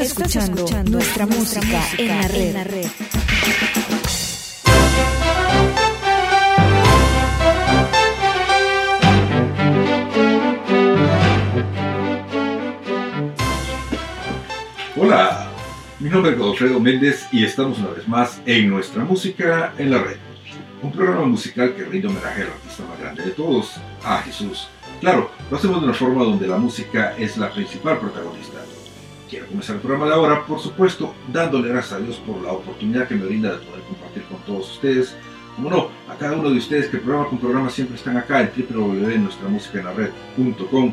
Escuchando, nuestra, música, en la red. Hola, mi nombre es Godofredo Méndez y estamos una vez más en Nuestra Música en la Red, un programa musical que rinde homenaje al artista más grande de todos, a Jesús. Claro, lo hacemos de una forma donde la música es la principal protagonista Quiero comenzar el programa de ahora, por supuesto, dándole gracias a Dios por la oportunidad que me brinda de poder compartir con todos ustedes. Como no, a cada uno de ustedes que programa con programa siempre están acá en www.nuestramusicaenlared.com.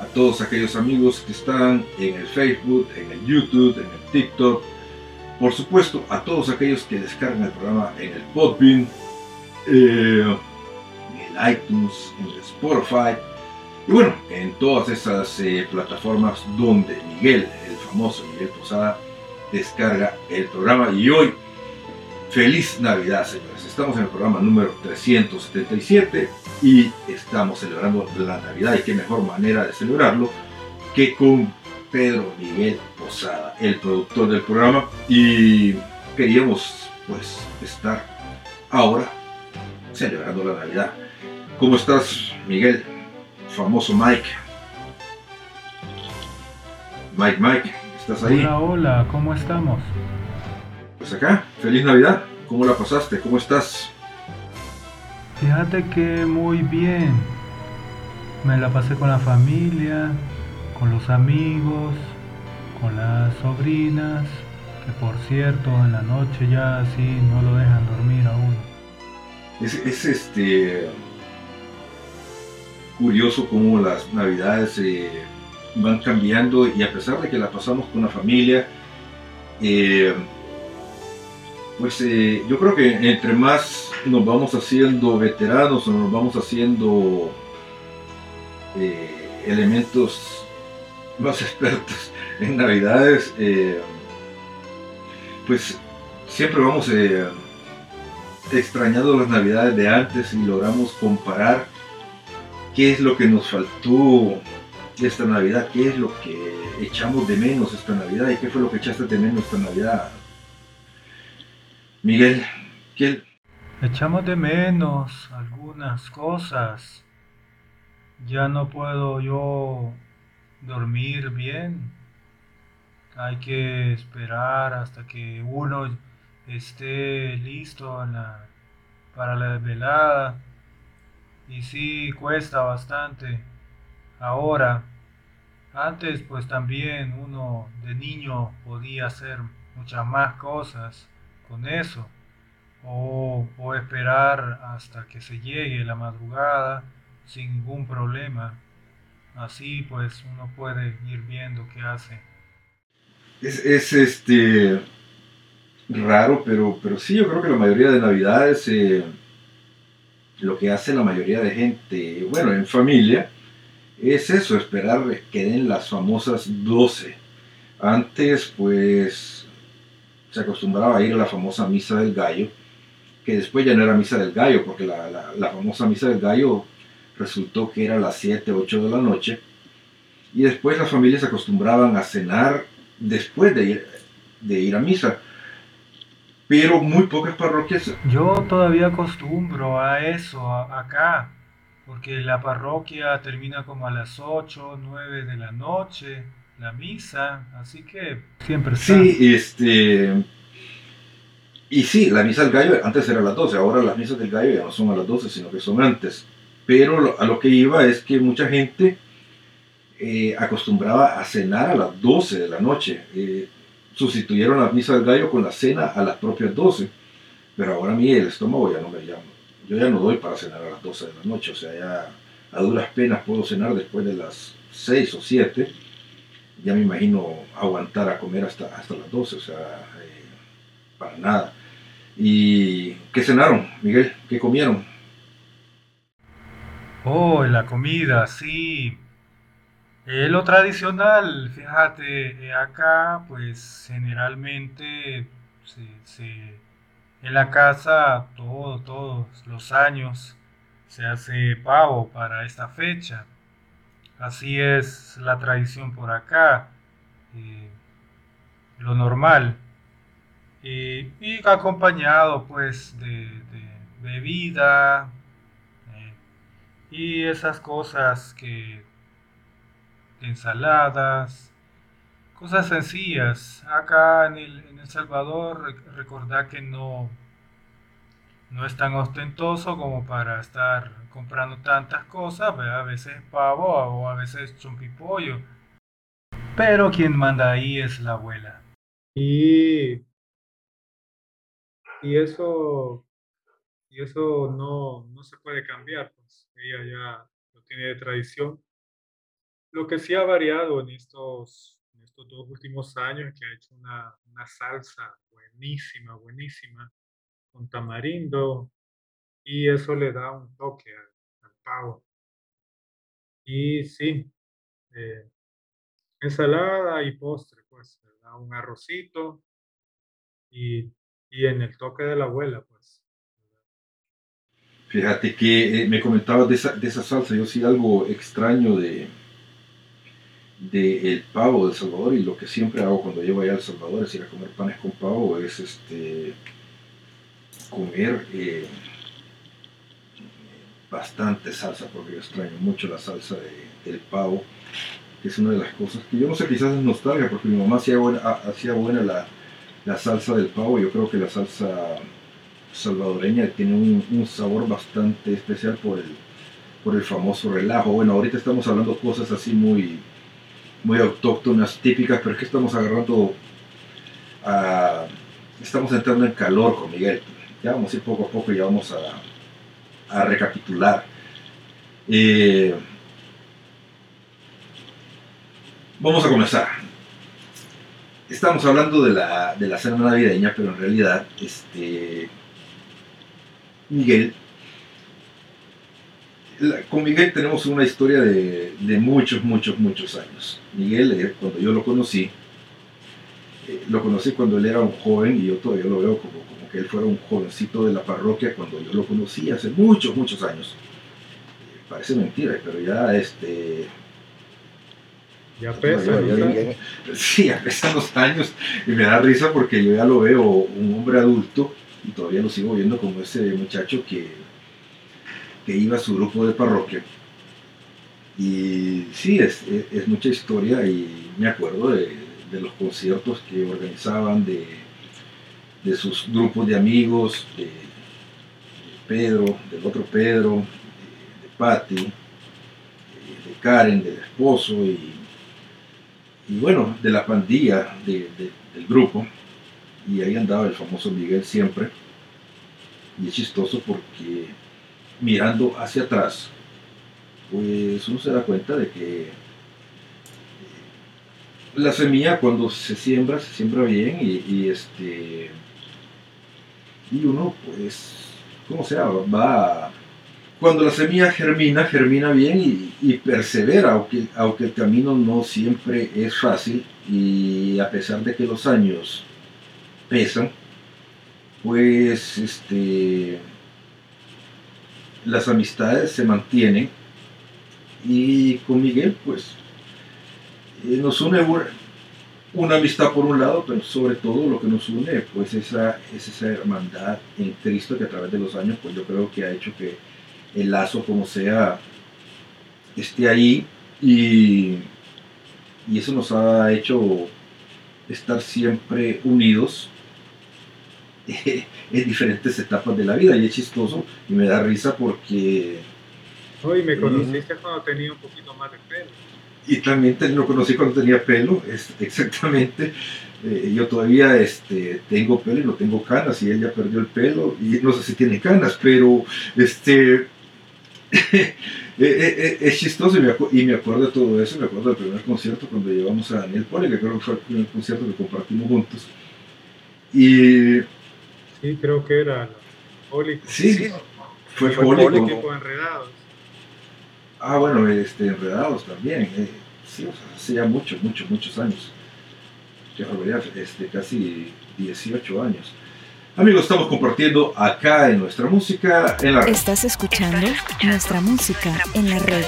A todos aquellos amigos que están en el Facebook, en el YouTube, en el TikTok. Por supuesto, a todos aquellos que descargan el programa en el Podbean, eh, en el iTunes, en el Spotify. Y bueno, en todas esas eh, plataformas donde Miguel famoso Miguel Posada descarga el programa. Y hoy, feliz Navidad, señores. Estamos en el programa número 377 y estamos celebrando la Navidad. Y qué mejor manera de celebrarlo que con Pedro Miguel Posada, el productor del programa. Y queríamos, pues, estar ahora celebrando la Navidad. ¿Cómo estás, Miguel? Famoso Mike. Mike, Mike. ¿Estás ahí? Hola, hola, ¿cómo estamos? Pues acá, feliz Navidad. ¿Cómo la pasaste? ¿Cómo estás? Fíjate que muy bien. Me la pasé con la familia, con los amigos, con las sobrinas, que por cierto en la noche ya así no lo dejan dormir a uno. Es, es este curioso cómo las navidades eh, van cambiando y a pesar de que la pasamos con la familia, eh, pues eh, yo creo que entre más nos vamos haciendo veteranos o nos vamos haciendo elementos más expertos en navidades, pues siempre vamos extrañando las navidades de antes y logramos comparar qué es lo que nos faltó esta Navidad, qué es lo que echamos de menos esta Navidad y qué fue lo que echaste de menos esta Navidad. Miguel, ¿qué? Echamos de menos algunas cosas. Ya no puedo yo dormir bien. Hay que esperar hasta que uno esté listo para la velada. Y sí, cuesta bastante. Ahora, antes pues también uno de niño podía hacer muchas más cosas con eso. O, o esperar hasta que se llegue la madrugada sin ningún problema. Así pues uno puede ir viendo qué hace. Es, es este raro, pero, pero sí, yo creo que la mayoría de navidades, eh, lo que hace la mayoría de gente, bueno, en familia, es eso, esperar que den las famosas 12. Antes, pues, se acostumbraba a ir a la famosa misa del gallo, que después ya no era misa del gallo, porque la, la famosa misa del gallo resultó que era a las 7, 8 de la noche. Y después las familias se acostumbraban a cenar después de ir, de ir a misa. Pero muy pocas parroquias. Yo todavía acostumbro a eso acá, porque la parroquia termina como a las 8, 9 de la noche, la misa, así que siempre está. Sí, este. Y sí, la misa del gallo antes era a las 12, ahora las misas del gallo ya no son a las 12, sino que son antes. Pero a lo que iba es que mucha gente eh, acostumbraba a cenar a las 12 de la noche. Eh, sustituyeron la misa del gallo con la cena a las propias 12. Pero ahora a el estómago ya no me llama. Yo ya no doy para cenar a las 12 de la noche. O sea, ya a duras penas puedo cenar después de las 6 o 7. Ya me imagino aguantar a comer hasta, hasta las 12. O sea, eh, para nada. ¿Y qué cenaron, Miguel? ¿Qué comieron? Oh, la comida, sí. Eh, lo tradicional, fíjate, eh, acá pues generalmente en la casa todo, todos los años se hace pavo para esta fecha. Así es la tradición por acá, eh, lo normal. y acompañado pues de bebida y esas cosas que ensaladas, cosas sencillas. Acá en El, Salvador, recordad que no, no es tan ostentoso como para estar comprando tantas cosas, a veces pavo o a veces chompipollo. Pero quien manda ahí es la abuela. Y, y eso, y eso no, no se puede cambiar, pues ella ya lo tiene de tradición. Lo que sí ha variado en estos, estos dos últimos años es que ha hecho una, una salsa buenísima, buenísima, con tamarindo, y eso le da un toque al, pavo. Y sí, eh, ensalada y postre, pues, da un arrocito y, y, en el toque de la abuela, pues. Fíjate que eh, me comentabas de esa, de esa salsa, yo sí algo extraño de, del pavo de El Salvador y lo que siempre hago cuando llego allá a El Salvador es ir a comer panes con pavo, es este, comer eh, bastante salsa, porque yo extraño mucho la salsa del pavo, que es una de las cosas que yo no sé, quizás es nostalgia, porque mi mamá hacía buena, hacía buena la, la, salsa del pavo, yo creo que la salsa salvadoreña tiene un, un sabor bastante especial por el, por el famoso relajo. Bueno, ahorita estamos hablando cosas así muy muy autóctonas, típicas, pero es que estamos agarrando, estamos entrando en calor con Miguel. Ya vamos a ir poco a poco y ya vamos a, recapitular. Eh, vamos a comenzar. Estamos hablando de la, de la cena navideña, pero en realidad, este, Miguel con Miguel tenemos una historia de, muchos, muchos, muchos años. Miguel, eh, cuando yo lo conocí, eh, lo conocí cuando él era un joven y yo todavía lo veo como, como que él fuera un jovencito de la parroquia cuando yo lo conocí hace muchos, muchos años. parece mentira, pero ya este... Ya pesa, Sí, ya pesan los años y me da risa porque yo ya lo veo un hombre adulto y todavía lo sigo viendo como ese muchacho que, que iba a su grupo de parroquia. Y sí, es, es mucha historia y me acuerdo de, de los conciertos que organizaban, de, de sus grupos de amigos, de, Pedro, del otro Pedro, de, Patti, de, Karen, del esposo y, y, bueno, de la pandilla del grupo. Y ahí andaba el famoso Miguel siempre. Y es chistoso porque mirando hacia atrás, pues uno se da cuenta de que la semilla cuando se siembra, se siembra bien y, este y uno pues, como sea, va cuando la semilla germina, germina bien y, persevera, aunque, aunque el camino no siempre es fácil y a pesar de que los años pesan, pues este las amistades se mantienen y con Miguel pues nos une una, amistad por un lado, pero sobre todo lo que nos une pues esa, es esa hermandad en Cristo que a través de los años pues yo creo que ha hecho que el lazo como sea esté ahí y, y eso nos ha hecho estar siempre unidos en diferentes etapas de la vida y es chistoso y me da risa porque... Hoy me conociste cuando tenía un poquito más de pelo y también lo conocí cuando tenía pelo, es, exactamente. Eh, yo todavía este, tengo pelo y no tengo canas, y él ya perdió el pelo, y no sé si tiene canas, pero este, eh, eh, es chistoso y me, acuerdo de todo eso, me acuerdo del primer concierto cuando llevamos a Daniel Poli, que creo que fue el primer concierto que compartimos juntos. Y... Sí, creo que era Poli. Sí, fue, Poli. Enredados. Ah, bueno, este, Enredados también. Eh, sí, hace ya muchos, muchos, muchos años. Qué este, casi 18 años. Amigos, estamos compartiendo acá en nuestra música en la red. Estás escuchando nuestra música en la red.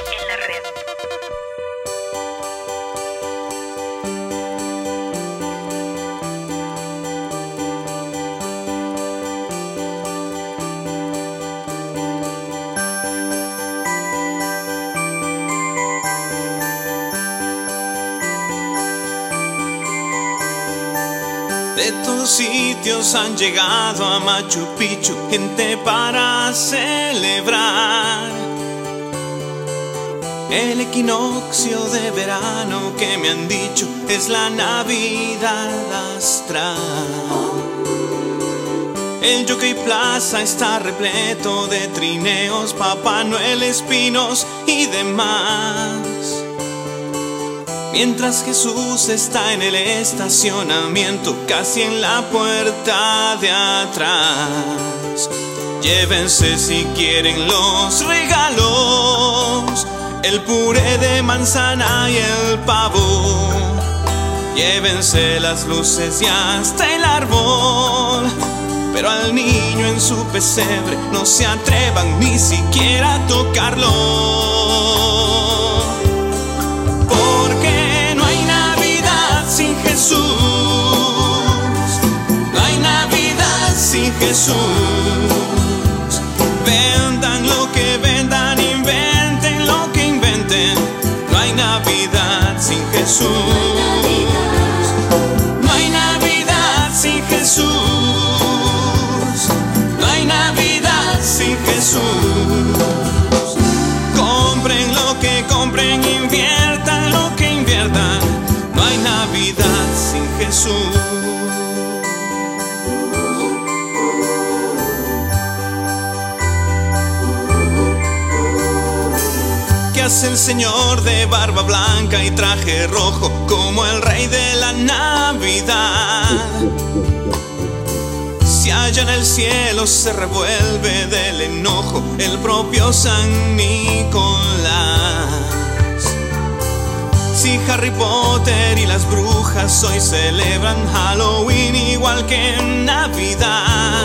Han llegado a Machu Picchu, gente para celebrar el equinoccio de verano que me han dicho es la Navidad astral. El Jockey Plaza está repleto de trineos, Papá Noel, espinos y demás. Mientras Jesús está en el estacionamiento, casi en la puerta de atrás. Llévense si quieren los regalos, el puré de manzana y el pavo. Llévense las luces y hasta el árbol. Pero al niño en su pesebre no se atrevan ni siquiera a tocarlo. Jesús. No hay Navidad sin Jesús. Vendan lo que vendan, inventen lo que inventen. No hay Navidad sin Jesús. No hay Navidad sin Jesús. No hay Navidad sin Jesús. Jesús. ¿Qué hace el Señor de barba blanca y traje rojo como el rey de la Navidad? Si allá en el cielo se revuelve del enojo el propio San Nicolás si Harry Potter y las brujas hoy celebran Halloween igual que en Navidad?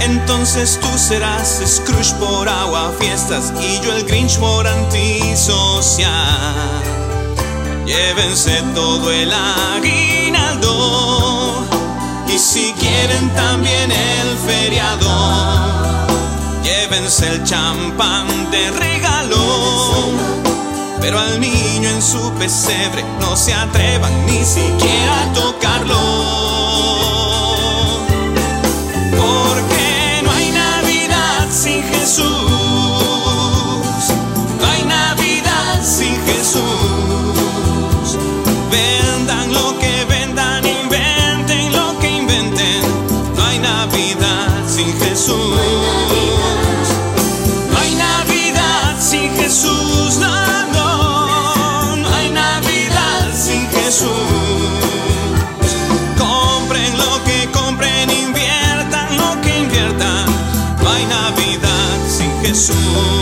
Entonces tú serás Scrooge por agua fiestas y yo el Grinch por antisocial. Llévense todo el aguinaldo y si quieren también el feriado. Llévense el champán de regalo pero al niño en su pesebre no se atrevan ni siquiera a tocarlo. Porque no hay Navidad sin Jesús, no hay Navidad sin Jesús. Jesús.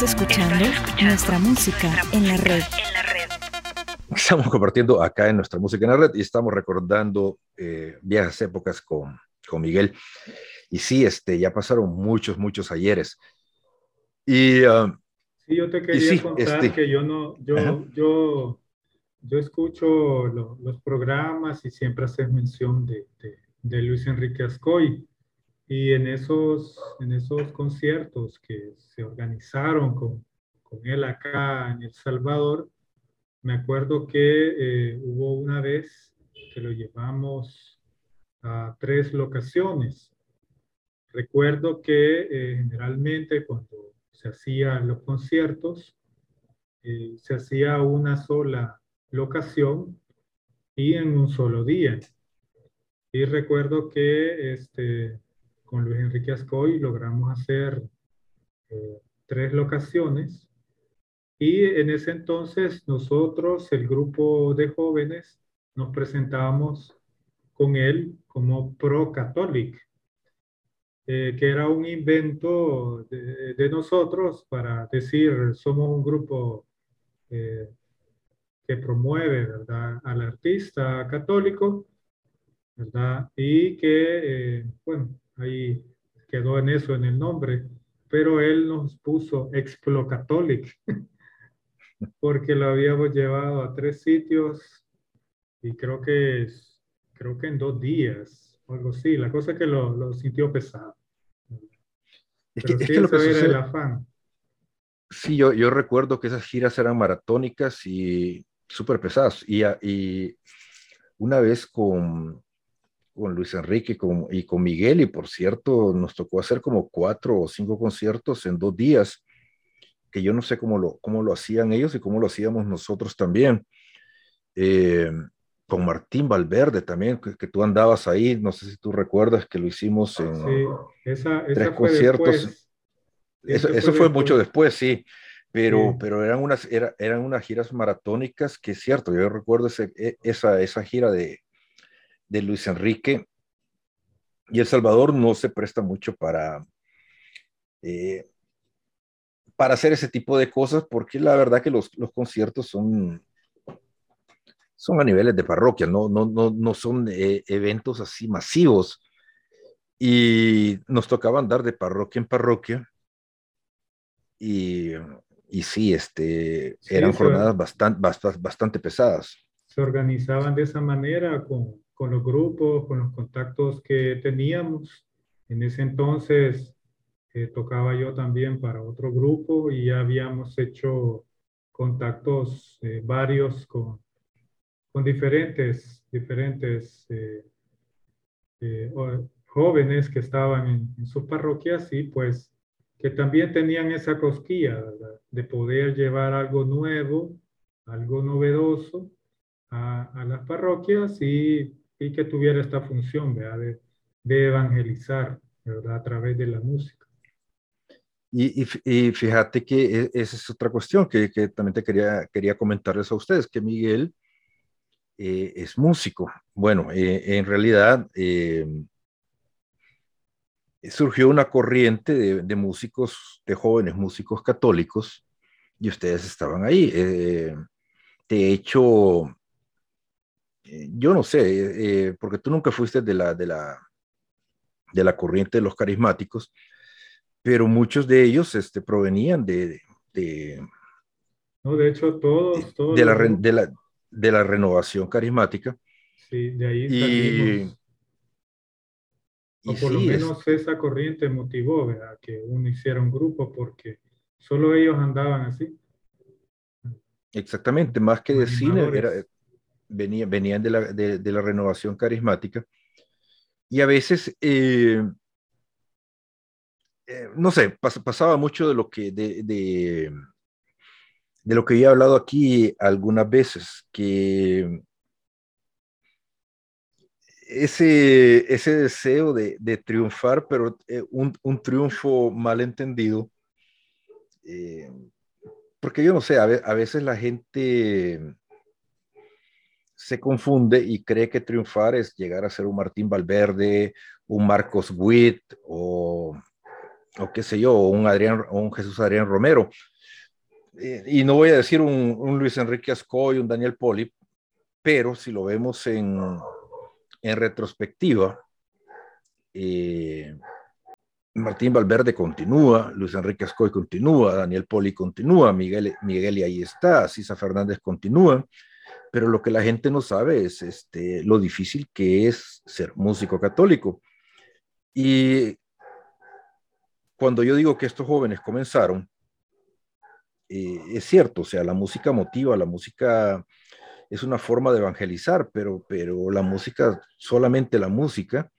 Estás escuchando nuestra música en la red. Estamos compartiendo acá en nuestra música en la red y estamos recordando eh, viejas épocas con, con Miguel. Y sí, este, ya pasaron muchos, muchos ayeres. Y, uh, sí, yo te quería sí, contar este, que yo no, yo, yo, yo escucho lo, los programas y siempre haces mención de, de, de, Luis Enrique Ascoy. Y en esos, en esos conciertos que se organizaron con, con él acá en El Salvador, me acuerdo que eh, hubo una vez que lo llevamos a tres locaciones. Recuerdo que eh, generalmente cuando se hacían los conciertos, eh, se hacía una sola locación y en un solo día. Y recuerdo que este, con Luis Enrique Ascoy logramos hacer eh, tres locaciones y en ese entonces nosotros, el grupo de jóvenes, nos presentábamos con él como Pro Catholic, eh, que era un invento de, de, nosotros para decir, somos un grupo eh, que promueve ¿verdad? al artista católico, ¿verdad? Y que, eh, bueno, ahí quedó en eso, en el nombre, pero él nos puso Explo Catholic, porque lo habíamos llevado a tres sitios y creo que, creo que en dos días, o algo así. La cosa es que lo, lo sintió pesado. Es que, es que lo que sucede, el afán. Sí, yo, yo recuerdo que esas giras eran maratónicas y súper pesadas. Y, y una vez con, con Luis Enrique con, y con Miguel, y por cierto, nos tocó hacer como cuatro o cinco conciertos en dos días, que yo no sé cómo lo, cómo lo hacían ellos y cómo lo hacíamos nosotros también. Eh, con Martín Valverde también, que, que, tú andabas ahí, no sé si tú recuerdas que lo hicimos en sí, esa, esa tres conciertos. Eso, eso, fue, mucho después, sí, pero, sí. pero eran, unas, era, eran unas giras maratónicas que es cierto, yo recuerdo ese, e, esa, esa gira de, de Luis Enrique y El Salvador no se presta mucho para, eh, para hacer ese tipo de cosas porque la verdad que los, los conciertos son son a niveles de parroquia, no, no, no, no son eh, eventos así masivos. Y nos tocaba andar de parroquia en parroquia. Y, y sí, este, sí, eran jornadas bastante, bastante, bastante pesadas. Se organizaban de esa manera con, con los grupos, con los contactos que teníamos. En ese entonces eh, tocaba yo también para otro grupo y ya habíamos hecho contactos eh, varios con, con diferentes, diferentes eh, jóvenes que estaban en, sus parroquias y pues que también tenían esa cosquilla de poder llevar algo nuevo, algo novedoso a, a las parroquias y, y, que tuviera esta función. De, de evangelizar ¿verdad? a través de la música. Y, y, y, fíjate que e, esa es otra cuestión que, que también te quería, quería comentarles a ustedes, que Miguel eh, es músico. Bueno, eh, en realidad eh, surgió una corriente de, de, músicos, de jóvenes músicos católicos, y ustedes estaban ahí. Eh, de hecho, yo no sé, porque tú nunca fuiste de la, de, la, de la corriente de los carismáticos, pero muchos de ellos este, provenían de... de no, de hecho, todos, todos de, la, de, la, de la renovación carismática. Sí, de ahí y, o por sí, lo menos es, esa corriente motivó ¿verdad? que uno hiciera un grupo porque solo ellos andaban así. Exactamente, más que de cine, era, venía, venían de la, de, de la, renovación carismática. Y a veces, eh, eh, no sé, pas, pasaba mucho de lo que, de, de, lo que he hablado aquí algunas veces, que ese, ese deseo de, de triunfar, pero eh, un, un, triunfo mal entendido, eh, porque yo no sé, a, veces la gente se confunde y cree que triunfar es llegar a ser un Martín Valverde, un Marcos Witt o, o qué sé yo, un, Adrián, un Jesús Adrián Romero. Eh, y no voy a decir un, Luis Enrique Ascoy, un Daniel Poli, pero si lo vemos en, en retrospectiva, eh, Martín Valverde continúa, Luis Enrique Ascoy continúa, Daniel Poli continúa, Miguel, Miguel y ahí está, Cisa Fernández continúa, pero lo que la gente no sabe es este, lo difícil que es ser músico católico. Y cuando yo digo que estos jóvenes comenzaron, eh, es cierto, o sea, la música motiva, la música es una forma de evangelizar, pero, pero la música, solamente la música,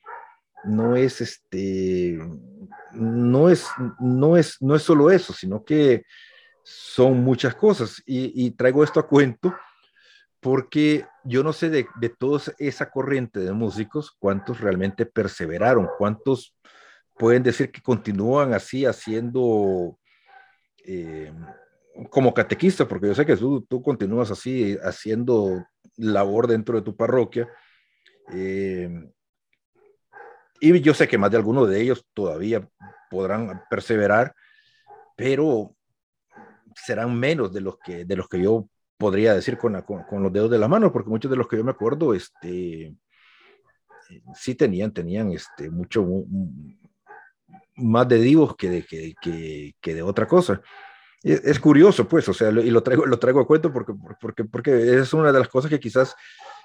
no es este, no es, no es, no es solo eso, sino que son muchas cosas. Y, y traigo esto a cuento porque yo no sé de, de toda esa corriente de músicos cuántos realmente perseveraron, cuántos pueden decir que continúan así haciendo eh, como catequista, porque yo sé que tú, continúas así haciendo labor dentro de tu parroquia. Eh, y yo sé que más de algunos de ellos todavía podrán perseverar, pero serán menos de los que, de los que yo podría decir con, con, los dedos de la mano, porque muchos de los que yo me acuerdo, este, sí tenían, tenían este, mucho más de divos que de, que, que, de otra cosa. Es, curioso, pues, o sea, y lo traigo, lo traigo a cuento porque, porque, porque es una de las cosas que quizás,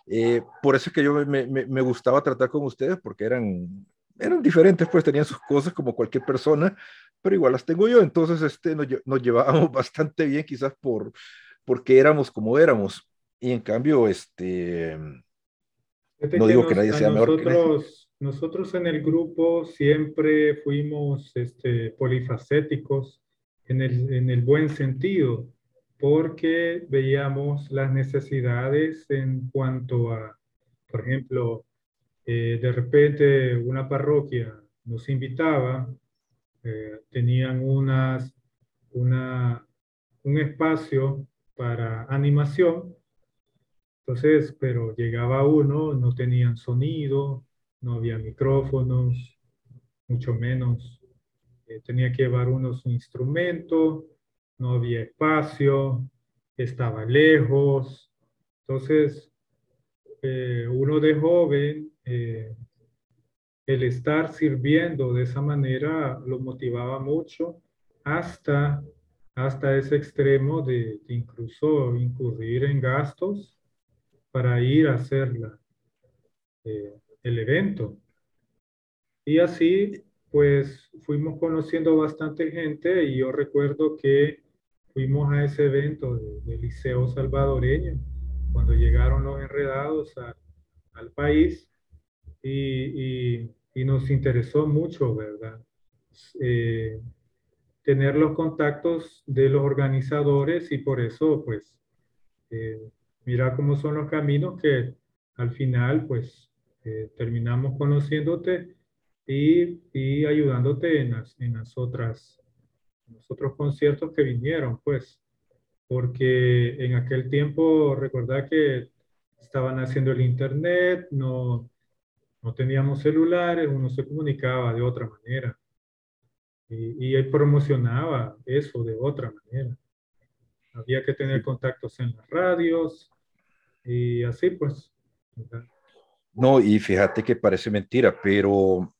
eh, por eso es que yo me, me, me, gustaba tratar con ustedes, porque eran, eran diferentes, pues tenían sus cosas como cualquier persona, pero igual las tengo yo, entonces este, nos, nos llevábamos bastante bien, quizás por, porque éramos como éramos. Y en cambio, este, no digo que nadie sea mejor nosotros, Nosotros en el grupo siempre fuimos este, polifacéticos en el, en el buen sentido, porque veíamos las necesidades en cuanto a, por ejemplo, eh, de repente una parroquia nos invitaba, eh, tenían unas, una, un espacio para animación. Entonces, pero llegaba uno, no tenían sonido, no había micrófonos, mucho menos. Eh, tenía que llevar uno su instrumento, no había espacio, estaba lejos. Entonces, eh, uno de joven, eh, el estar sirviendo de esa manera lo motivaba mucho hasta hasta ese extremo de, incluso incurrir en gastos para ir a hacer eh, el evento. Y así, pues fuimos conociendo bastante gente y yo recuerdo que fuimos a ese evento del Liceo Salvadoreño, cuando llegaron los enredados al país y, nos interesó mucho, ¿verdad? Eh, tener los contactos de los organizadores y por eso, pues, eh, mira cómo son los caminos que al final, pues, eh, terminamos conociéndote y, y ayudándote en las, en las otras, en los otros conciertos que vinieron, pues, porque en aquel tiempo, recordad que estaban haciendo el internet, no, no teníamos celulares, uno se comunicaba de otra manera y, él promocionaba eso de otra manera. Había que tener contactos en las radios y así pues. No, y fíjate que parece mentira, pero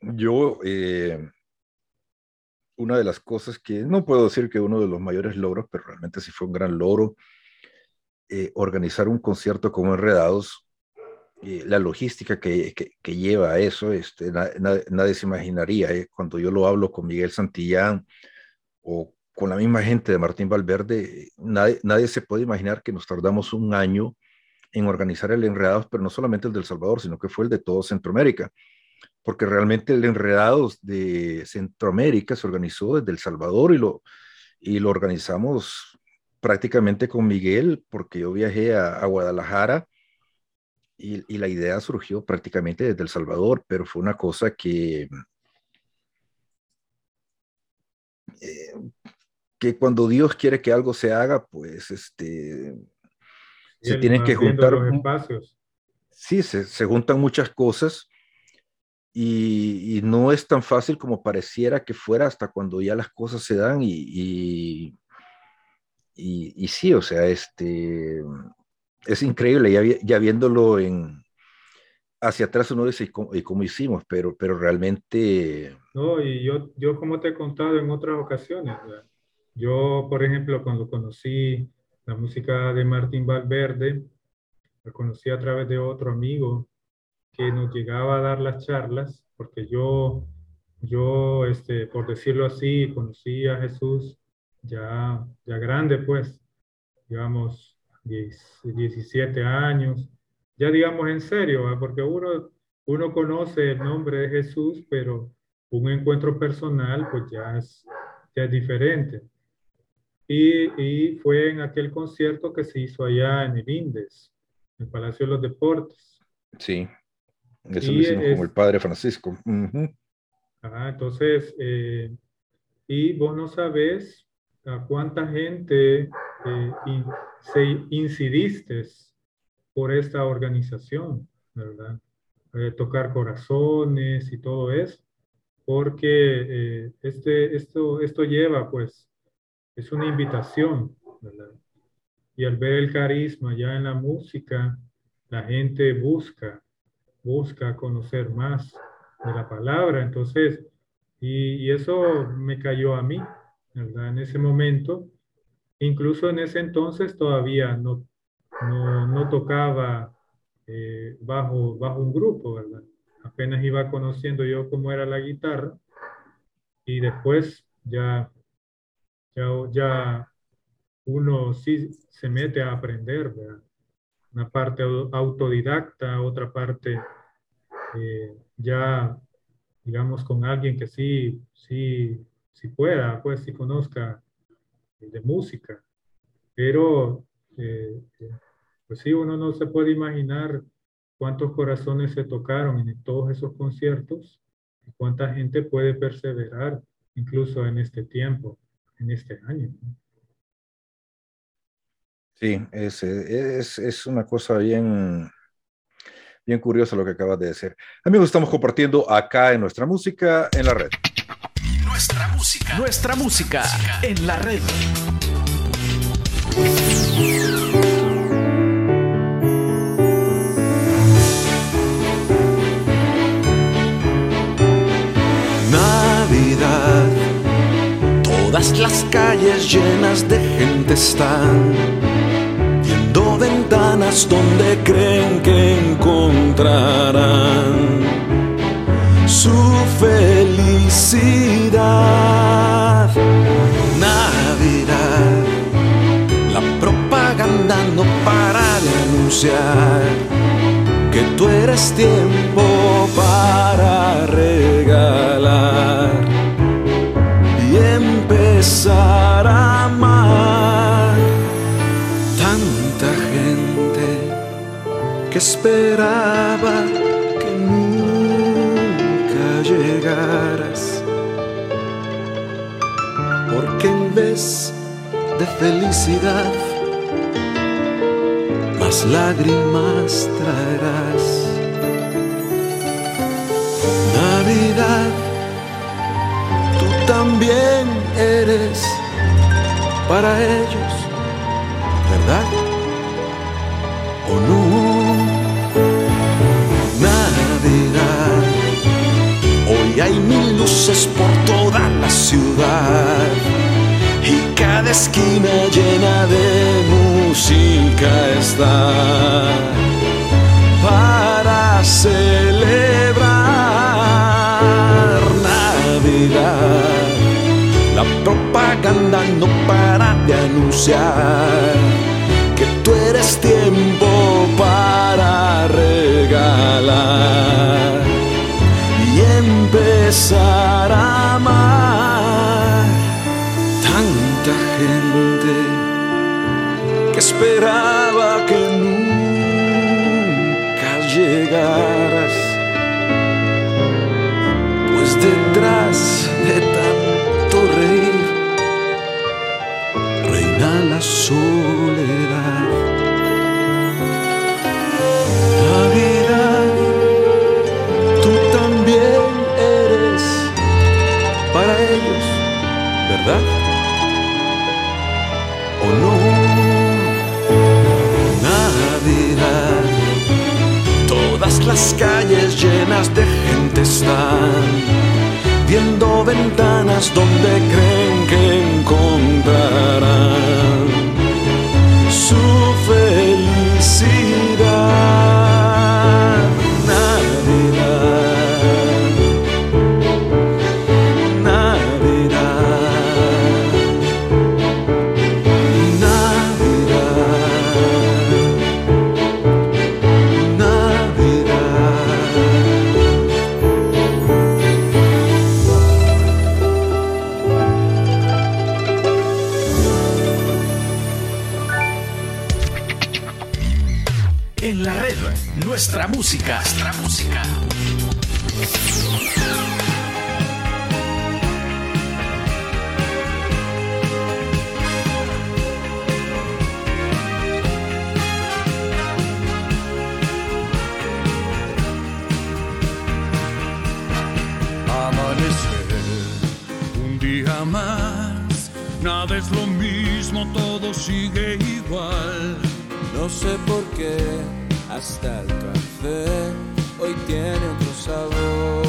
yo, eh, una de las cosas que no puedo decir que uno de los mayores logros, pero realmente sí fue un gran logro, eh, organizar un concierto como Enredados la logística que, que, lleva a eso, este, nadie se imaginaría. ¿eh? Cuando yo lo hablo con Miguel Santillán o con la misma gente de Martín Valverde, nadie, nadie se puede imaginar que nos tardamos un año en organizar el Enredados, pero no solamente el del Salvador, sino que fue el de todo Centroamérica, porque realmente el Enredados de Centroamérica se organizó desde El Salvador y lo, y lo organizamos prácticamente con Miguel, porque yo viajé a Guadalajara y, la idea surgió prácticamente desde El Salvador, pero fue una cosa que, eh, que cuando Dios quiere que algo se haga, pues este, se tienen que juntar. Los espacios. Sí, se, se, juntan muchas cosas y, no es tan fácil como pareciera que fuera hasta cuando ya las cosas se dan y, y, sí, o sea, este, es increíble ya, ya viéndolo en, hacia atrás uno dice, ¿y cómo, hicimos? Pero, pero realmente... No, y yo, yo como te he contado en otras ocasiones, yo, por ejemplo, cuando conocí la música de Martín Valverde, la conocí a través de otro amigo que nos llegaba a dar las charlas, porque yo, yo este, por decirlo así, conocí a Jesús ya, ya grande, pues, digamos, 17 años, ya digamos en serio, porque uno, uno conoce el nombre de Jesús, pero un encuentro personal, pues ya es, ya es diferente. Y, y, fue en aquel concierto que se hizo allá en el Indes, en el Palacio de los Deportes. Sí. Eso lo hicimos como el padre Francisco. entonces, eh, y vos no sabés a cuánta gente eh, se incidiste por esta organización, ¿verdad? Eh, tocar corazones y todo eso, porque este, esto, esto lleva, pues, es una invitación, ¿verdad? Y al ver el carisma ya en la música, la gente busca busca conocer más de la palabra. Entonces, y, eso me cayó a mí, ¿verdad? En ese momento, incluso en ese entonces todavía no, no, tocaba eh, bajo, bajo un grupo, ¿verdad? Apenas iba conociendo yo cómo era la guitarra y después ya, ya, ya uno sí se mete a aprender, ¿verdad? Una parte autodidacta, otra parte eh, ya, digamos, con alguien que sí, sí, sí pueda, pues sí conozca de música. Pero, eh, pues sí, uno no se puede imaginar cuántos corazones se tocaron en todos esos conciertos y cuánta gente puede perseverar incluso en este tiempo, en este año. Sí, es, es, es una cosa bien, Bien curioso lo que acabas de decir. Amigos, estamos compartiendo acá en nuestra música en la red. Nuestra música. Nuestra música en la red. Navidad. Todas las calles llenas de gente están ventanas donde creen que encontrarán su felicidad. Navidad, la propaganda no para de anunciar que tú eres tiempo para regalar y empezar a amar esperaba que felicidad, más lágrimas traerás. Navidad, tú también eres para ellos, ¿verdad? ¿O no? Hoy hay mil luces por toda la ciudad cada esquina llena de música está para celebrar Navidad. La propaganda no para de anunciar que tú eres tiempo para regalar y empezar a amar gente que esperaba que nunca llegaras, pues detrás de tanto reír reina la soledad. Navidad, tú también eres para ellos, ¿verdad? Las calles llenas de gente están viendo ventanas donde creen que encontrarán sigue igual. No sé por qué hasta el café hoy tiene otro sabor.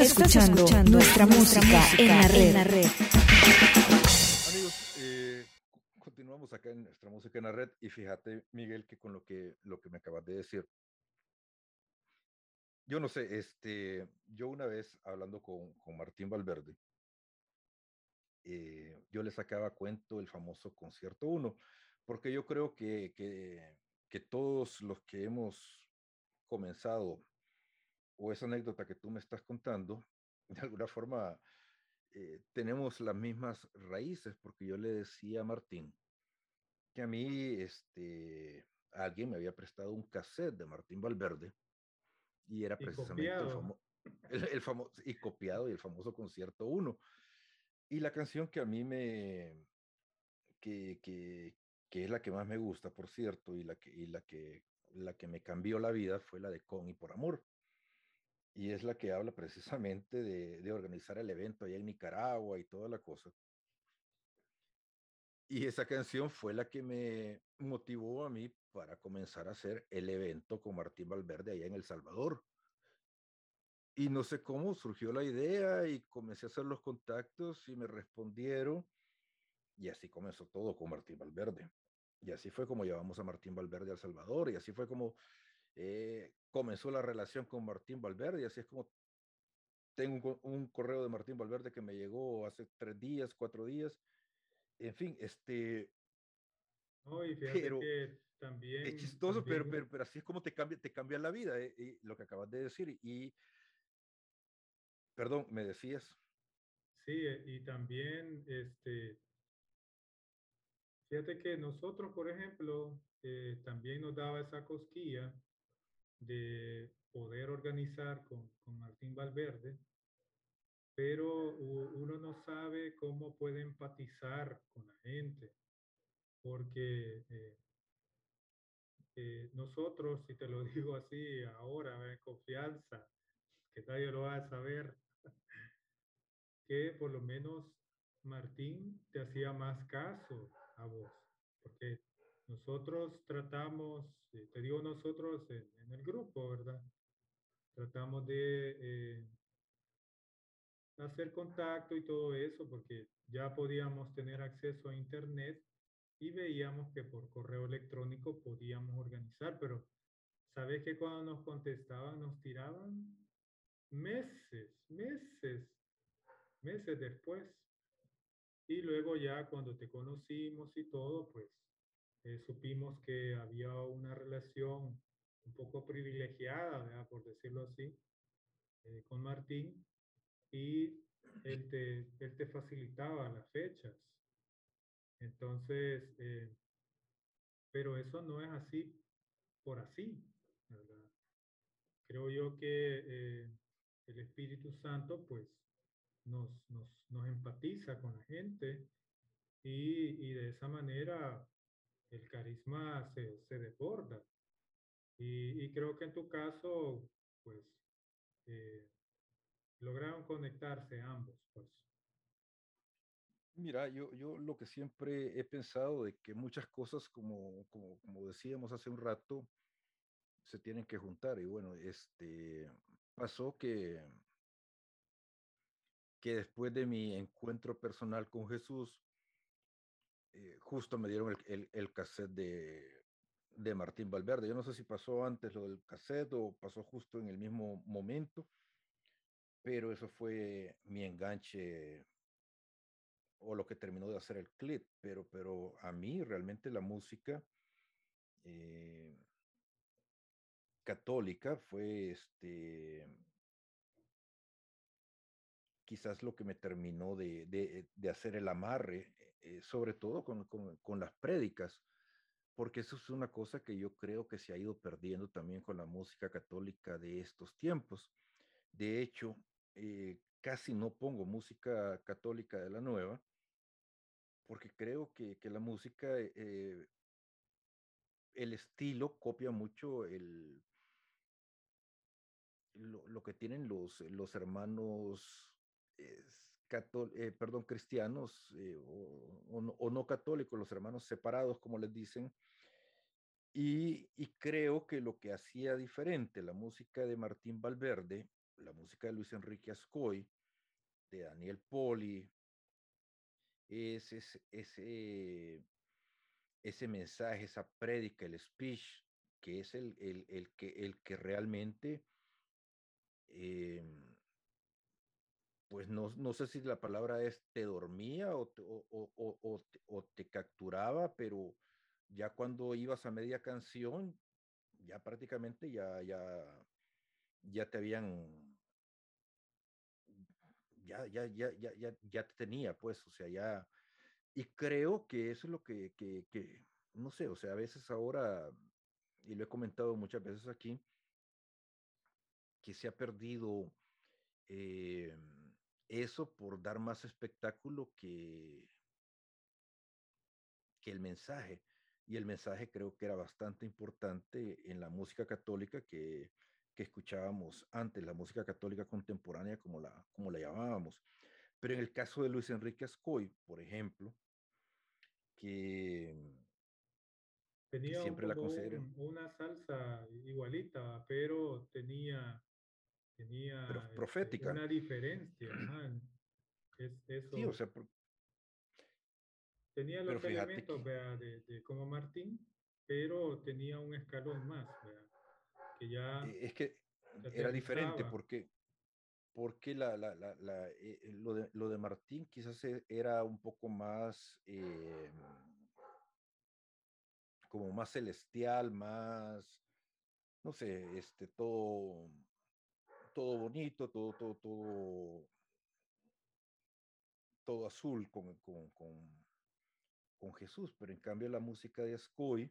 Escuchando, nuestra, música, en la red. Amigos, eh, continuamos acá en nuestra música en la red y fíjate, Miguel, que con lo que, lo que me acabas de decir. Yo no sé, este, yo una vez hablando con, con Martín Valverde, eh, yo le sacaba cuento el famoso concierto 1, porque yo creo que, que, que todos los que hemos comenzado o esa anécdota que tú me estás contando, de alguna forma eh, tenemos las mismas raíces, porque yo le decía a Martín que a mí, este, alguien me había prestado un cassette de Martín Valverde y era precisamente el, famoso, y copiado y el famoso concierto 1. Y la canción que a mí me, que, que, que, es la que más me gusta, por cierto, y la que, y la que, la que me cambió la vida fue la de Con y por Amor y es la que habla precisamente de, organizar el evento allá en Nicaragua y toda la cosa. Y esa canción fue la que me motivó a mí para comenzar a hacer el evento con Martín Valverde allá en El Salvador. Y no sé cómo surgió la idea y comencé a hacer los contactos y me respondieron. Y así comenzó todo con Martín Valverde. Y así fue como llevamos a Martín Valverde a El Salvador y así fue como eh, comenzó la relación con Martín Valverde y así es como tengo un, correo de Martín Valverde que me llegó hace tres días, cuatro días. En fin, este... No, y pero, que también... Es chistoso, Pero, pero, así es como te cambia, te cambia la vida, eh, y lo que acabas de decir. Y, perdón, me decías. Sí, eh, y también, este, fíjate que nosotros, por ejemplo, eh, también nos daba esa cosquilla de poder organizar con, con Martín Valverde, pero uno no sabe cómo puede empatizar con la gente, porque eh, eh, nosotros, si te lo digo así ahora, en confianza, que nadie lo va a saber, que por lo menos Martín te hacía más caso a vos, porque nosotros tratamos, eh, te digo nosotros en, el grupo, ¿verdad? Tratamos de eh, hacer contacto y todo eso porque ya podíamos tener acceso a Internet y veíamos que por correo electrónico podíamos organizar, pero ¿sabes que cuando nos contestaban nos tiraban meses, meses, meses después? Y luego ya cuando te conocimos y todo, pues eh, supimos que había una relación un poco privilegiada, por decirlo así, eh, con Martín y él te, él te, facilitaba las fechas. Entonces, eh, pero eso no es así por así, Creo yo que el Espíritu Santo pues nos, nos, nos empatiza con la gente y, y de esa manera el carisma se, se desborda. Y, y, creo que en tu caso, pues, eh, lograron conectarse ambos, pues. Mira, yo, yo lo que siempre he pensado de que muchas cosas, como, como, como decíamos hace un rato, se tienen que juntar. Y bueno, este pasó que, que después de mi encuentro personal con Jesús, eh, justo me dieron el, el, cassette de, de, Martín Valverde. Yo no sé si pasó antes lo del cassette o pasó justo en el mismo momento, pero eso fue mi enganche o lo que terminó de hacer el clip. Pero, pero a mí realmente la música eh, católica fue este quizás lo que me terminó de, de, de hacer el amarre eh, sobre todo con, con, las prédicas, porque eso es una cosa que yo creo que se ha ido perdiendo también con la música católica de estos tiempos. De hecho, eh, casi no pongo música católica de la nueva, porque creo que, que la música, eh, el estilo copia mucho el, lo, lo, que tienen los, los hermanos perdón, cristianos eh, o, no, católicos, los hermanos separados, como les dicen. Y, creo que lo que hacía diferente la música de Martín Valverde, la música de Luis Enrique Ascoy, de Daniel Poli, es ese, ese, ese mensaje, esa prédica, el speech, que es el, el, que, el que realmente eh, pues no, no, sé si la palabra es te dormía o te, o, o, o, te, capturaba, pero ya cuando ibas a media canción, ya prácticamente ya, ya, ya te habían, ya, ya, ya, ya, ya, ya te tenía, pues, o sea, ya, y creo que eso es lo que, que, que, no sé, o sea, a veces ahora, y lo he comentado muchas veces aquí, que se ha perdido eh, eso por dar más espectáculo que, que el mensaje. Y el mensaje creo que era bastante importante en la música católica que, que escuchábamos antes, la música católica contemporánea como la, como la llamábamos. Pero en el caso de Luis Enrique Ascoy, por ejemplo, que tenía siempre la una salsa igualita, pero tenía tenía pero este, profética. una diferencia. Es, eso. Sí, o sea, tenía los elementos de, como Martín, pero tenía un escalón más, que ya... Eh, es que era diferente porque, porque la, la, la, la eh, eh, lo, de, lo, de, Martín quizás e, era un poco más... Eh, como más celestial, más, no sé, este, todo, todo bonito, todo, todo, todo, todo azul con, con, con, con Jesús, pero en cambio la música de Ascoy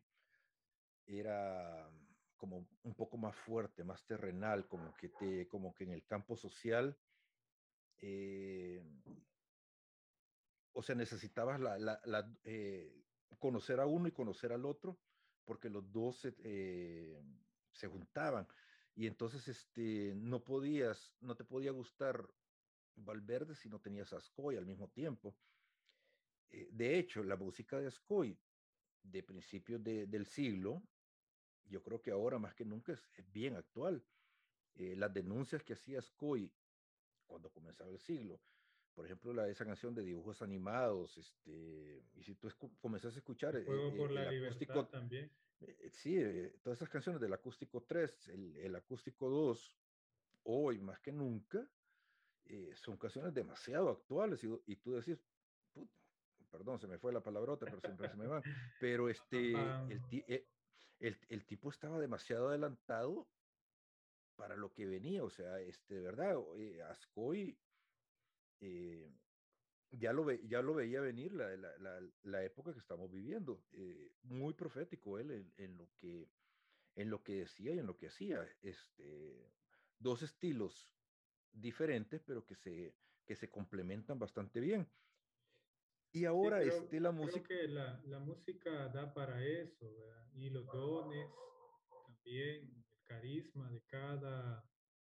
era como un poco más fuerte, más terrenal, como que, te, como que en el campo social, eh, o sea, necesitabas la, la, eh, conocer a uno y conocer al otro, porque los dos se, eh, se juntaban. Y entonces este, no podías, no te podía gustar Valverde si no tenías Ascoy al mismo tiempo. Eh, de hecho, la música de Ascoy de principios de, del siglo, yo creo que ahora más que nunca es, bien actual. Eh, las denuncias que hacía Ascoy cuando comenzaba el siglo, por ejemplo, la, esa canción de dibujos animados, este, y si tú comenzas a escuchar el, eh, por la el acústico también. Sí, todas esas canciones del acústico 3, el, el acústico 2, hoy más que nunca, son canciones demasiado actuales y, y tú decís, perdón, se me fue la palabrota, pero siempre se me va, pero este, el, eh, el, el, tipo estaba demasiado adelantado para lo que venía, o sea, este, de verdad, eh, Ascoy eh, ya, lo ve, ya lo veía venir la, la, la, la época que estamos viviendo, eh, muy profético él en, en, lo que, en lo que decía y en lo que hacía, este, dos estilos diferentes, pero que se, que se complementan bastante bien. Y ahora sí, este, la música... Creo que la, la, música da para eso, ¿verdad? Y los dones, también el carisma de cada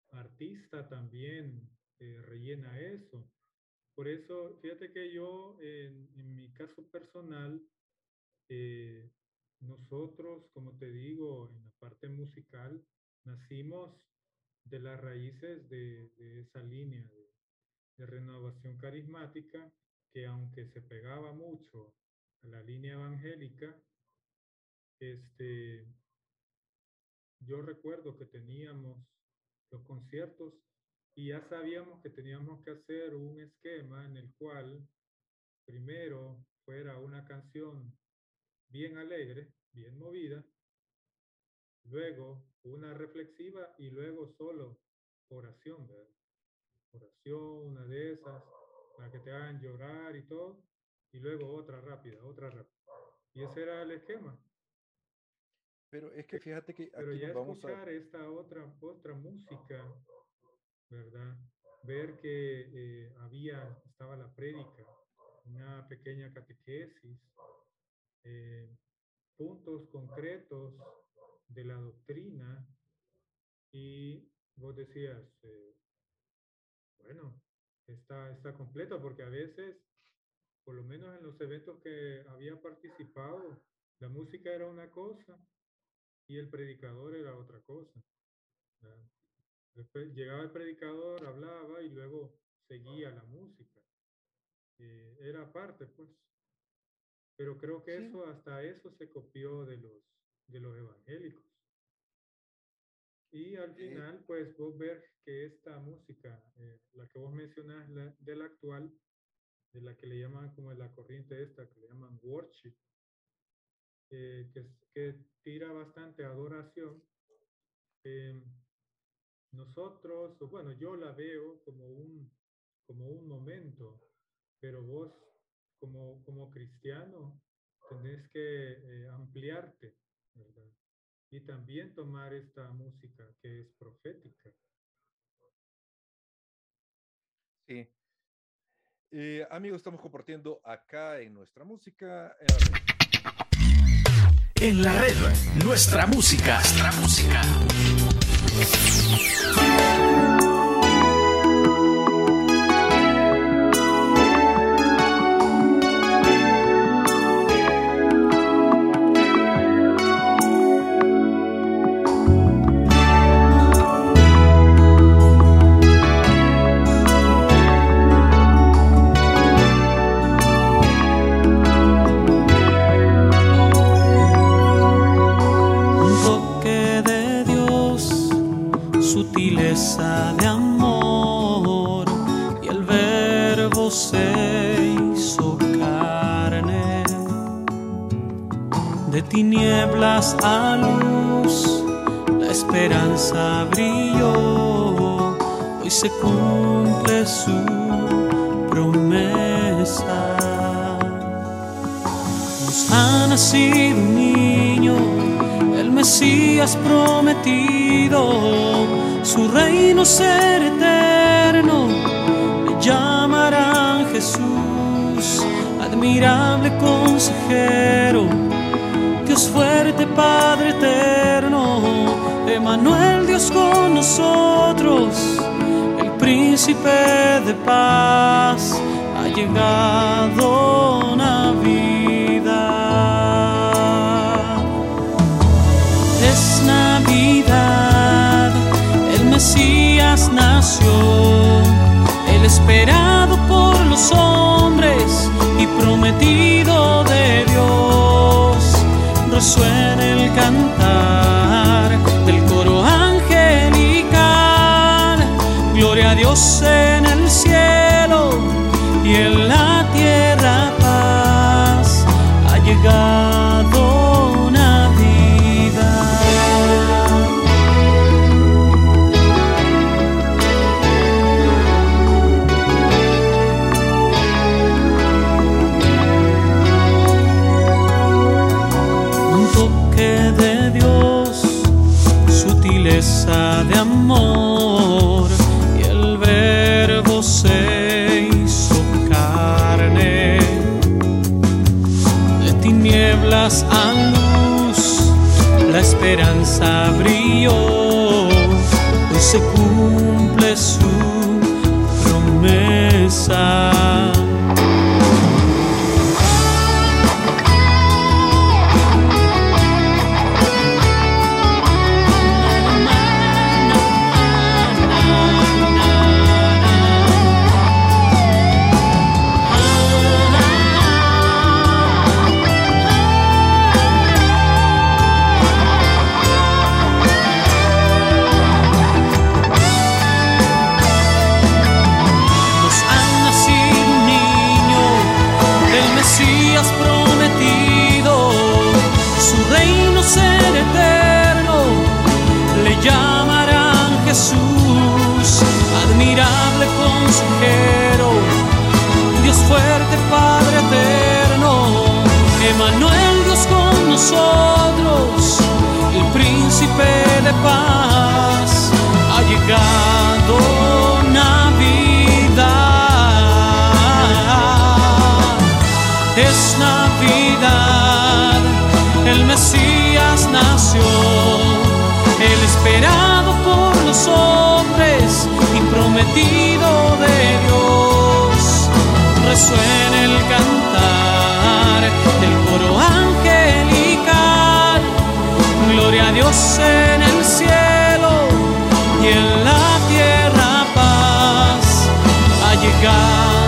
artista también eh, rellena eso. Por eso, fíjate que yo, en, en mi caso personal, eh, nosotros, como te digo, en la parte musical, nacimos de las raíces de, esa línea de, de renovación carismática que aunque se pegaba mucho a la línea evangélica, este, yo recuerdo que teníamos los conciertos y ya sabíamos que teníamos que hacer un esquema en el cual primero fuera una canción bien alegre, bien movida, luego una reflexiva y luego solo oración, ¿verdad? Oración, una de esas, para que te hagan llorar y todo, y luego otra rápida, otra rápida. Y ese era el esquema. Pero es que fíjate que Pero ya vamos escuchar a... esta otra, otra música, Ver que eh, había, estaba la prédica, una pequeña catequesis, eh, puntos concretos de la doctrina, y vos decías, eh, bueno, está, está completo porque a veces, por lo menos en los eventos que había participado, la música era una cosa y el predicador era otra cosa. Después llegaba el predicador, hablaba y luego seguía la música. Eh, era parte, pues. Pero creo que sí. eso, hasta eso se copió de los, de los evangélicos. Y al final, pues vos ver que esta música, eh, la que vos mencionás, la, de la actual, de la que le llaman como la corriente esta, que le llaman worship, eh, que, que, tira bastante adoración, eh, nosotros, bueno, yo la veo como un, como un momento, pero vos como, como cristiano tenés que eh, ampliarte, ¿verdad? Y también tomar esta música que es profética. Sí. Eh, amigos, estamos compartiendo acá en nuestra música. En la red, nuestra música. Nuestra música. うん。A luz, la esperanza brilló, hoy se cumple su promesa. Nos ha nacido un niño, el Mesías prometido, su reino ser eterno, le llamarán Jesús, admirable consejero fuerte, Padre eterno, Emanuel Dios con nosotros, el príncipe de paz, ha llegado Navidad. Es Navidad, el Mesías nació, el esperado por los hombres y prometido Dios resuena el cantar del coro angelical. Gloria a Dios en el cielo y en la tierra paz. Ha llegado esperanza brilló, hoy se cumple su promesa. ha llegado Navidad. Es Navidad, el Mesías nació, el esperado por los hombres y prometido de Dios. Resuena el cantar del coro angelical. Gloria a Dios en el en la tierra paz ha llegado.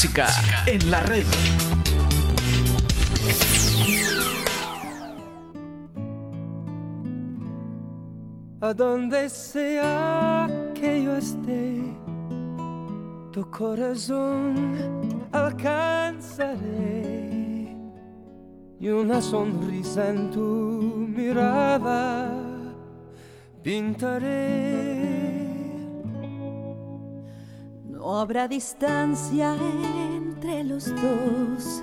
Música en la red. A donde sea que yo esté, tu corazón alcanzaré y una sonrisa en tu mirada pintaré. No habrá distancia entre los dos.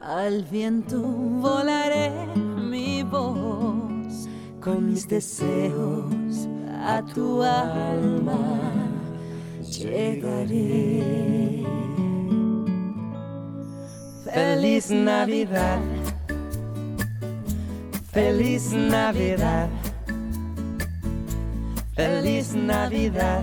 Al viento volaré mi voz con mis deseos a tu alma llegaré. Feliz Navidad, feliz Navidad, feliz Navidad,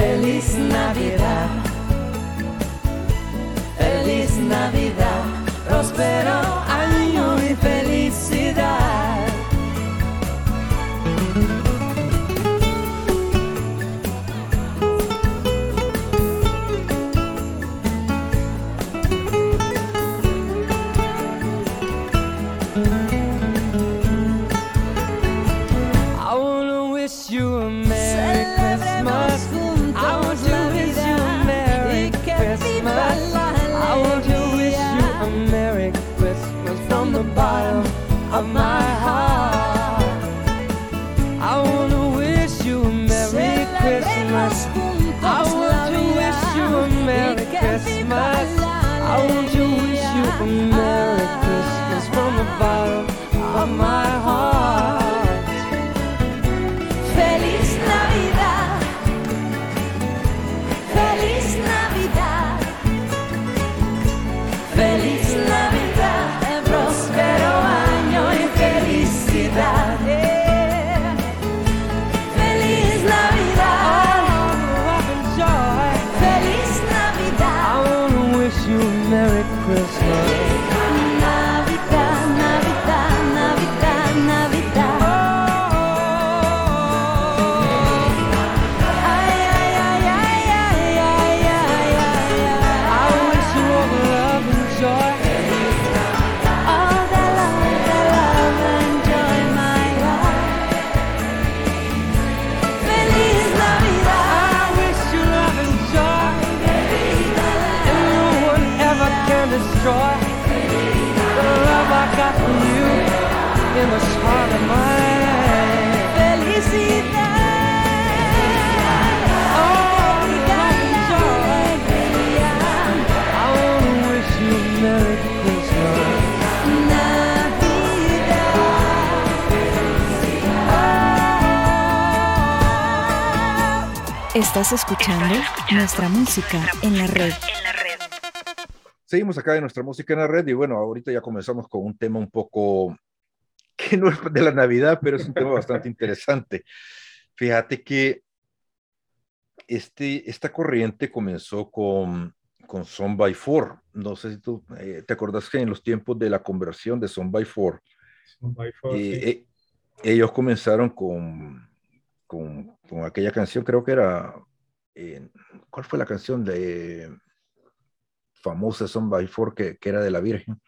feliz Navidad, feliz Navidad, próspero Estás escuchando nuestra música en la red. Seguimos acá en nuestra música en la red y bueno, ahorita ya comenzamos con un tema un poco que no es de la Navidad, pero es un tema bastante interesante. Fíjate que este, esta corriente comenzó con, con Son by Four. No sé si tú eh, te acordás que en los tiempos de la conversión de Son by Four, Son by Four, eh, sí. eh, ellos comenzaron con, con, aquella canción, creo que era, eh, ¿cuál fue la canción de famosa Son by Four que, que era de la Virgen?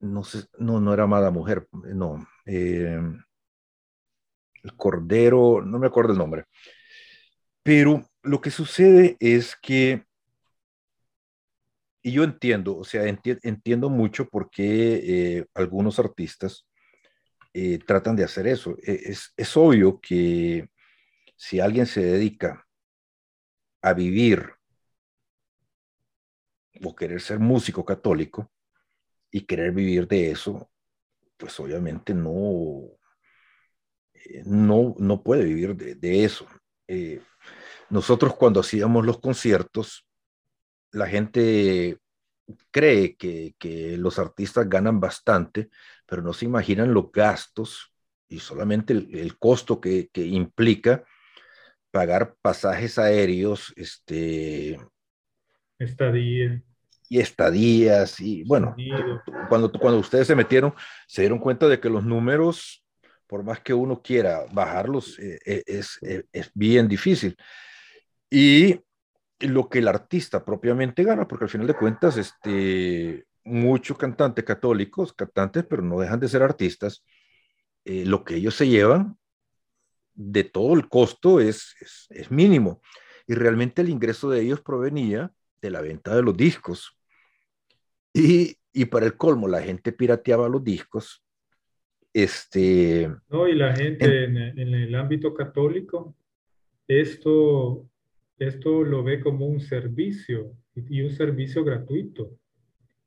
no sé, no, no era amada mujer, no. Eh, el Cordero, no me acuerdo el nombre. Pero lo que sucede es que, y yo entiendo, o sea, entiendo mucho por qué eh, algunos artistas eh, tratan de hacer eso. E, es, es obvio que si alguien se dedica a vivir o querer ser músico católico y querer vivir de eso, pues obviamente no, eh, no, no puede vivir de, eso. Eh, nosotros cuando hacíamos los conciertos, la gente cree que, los artistas ganan bastante, pero no se imaginan los gastos y solamente el, costo que, que, implica pagar pasajes aéreos, este... Estadía. Y estadías, y bueno, cuando, cuando ustedes se metieron, se dieron cuenta de que los números, por más que uno quiera bajarlos, eh, eh, es, eh, es, bien difícil. Y lo que el artista propiamente gana, porque al final de cuentas, este, muchos cantantes católicos, cantantes, pero no dejan de ser artistas, lo que ellos se llevan de todo el costo es, es, mínimo. Y realmente el ingreso de ellos provenía de la venta de los discos. Y, y, para el colmo, la gente pirateaba los discos. Este, no, y la gente en, en, el ámbito católico, esto, esto lo ve como un servicio y un servicio gratuito,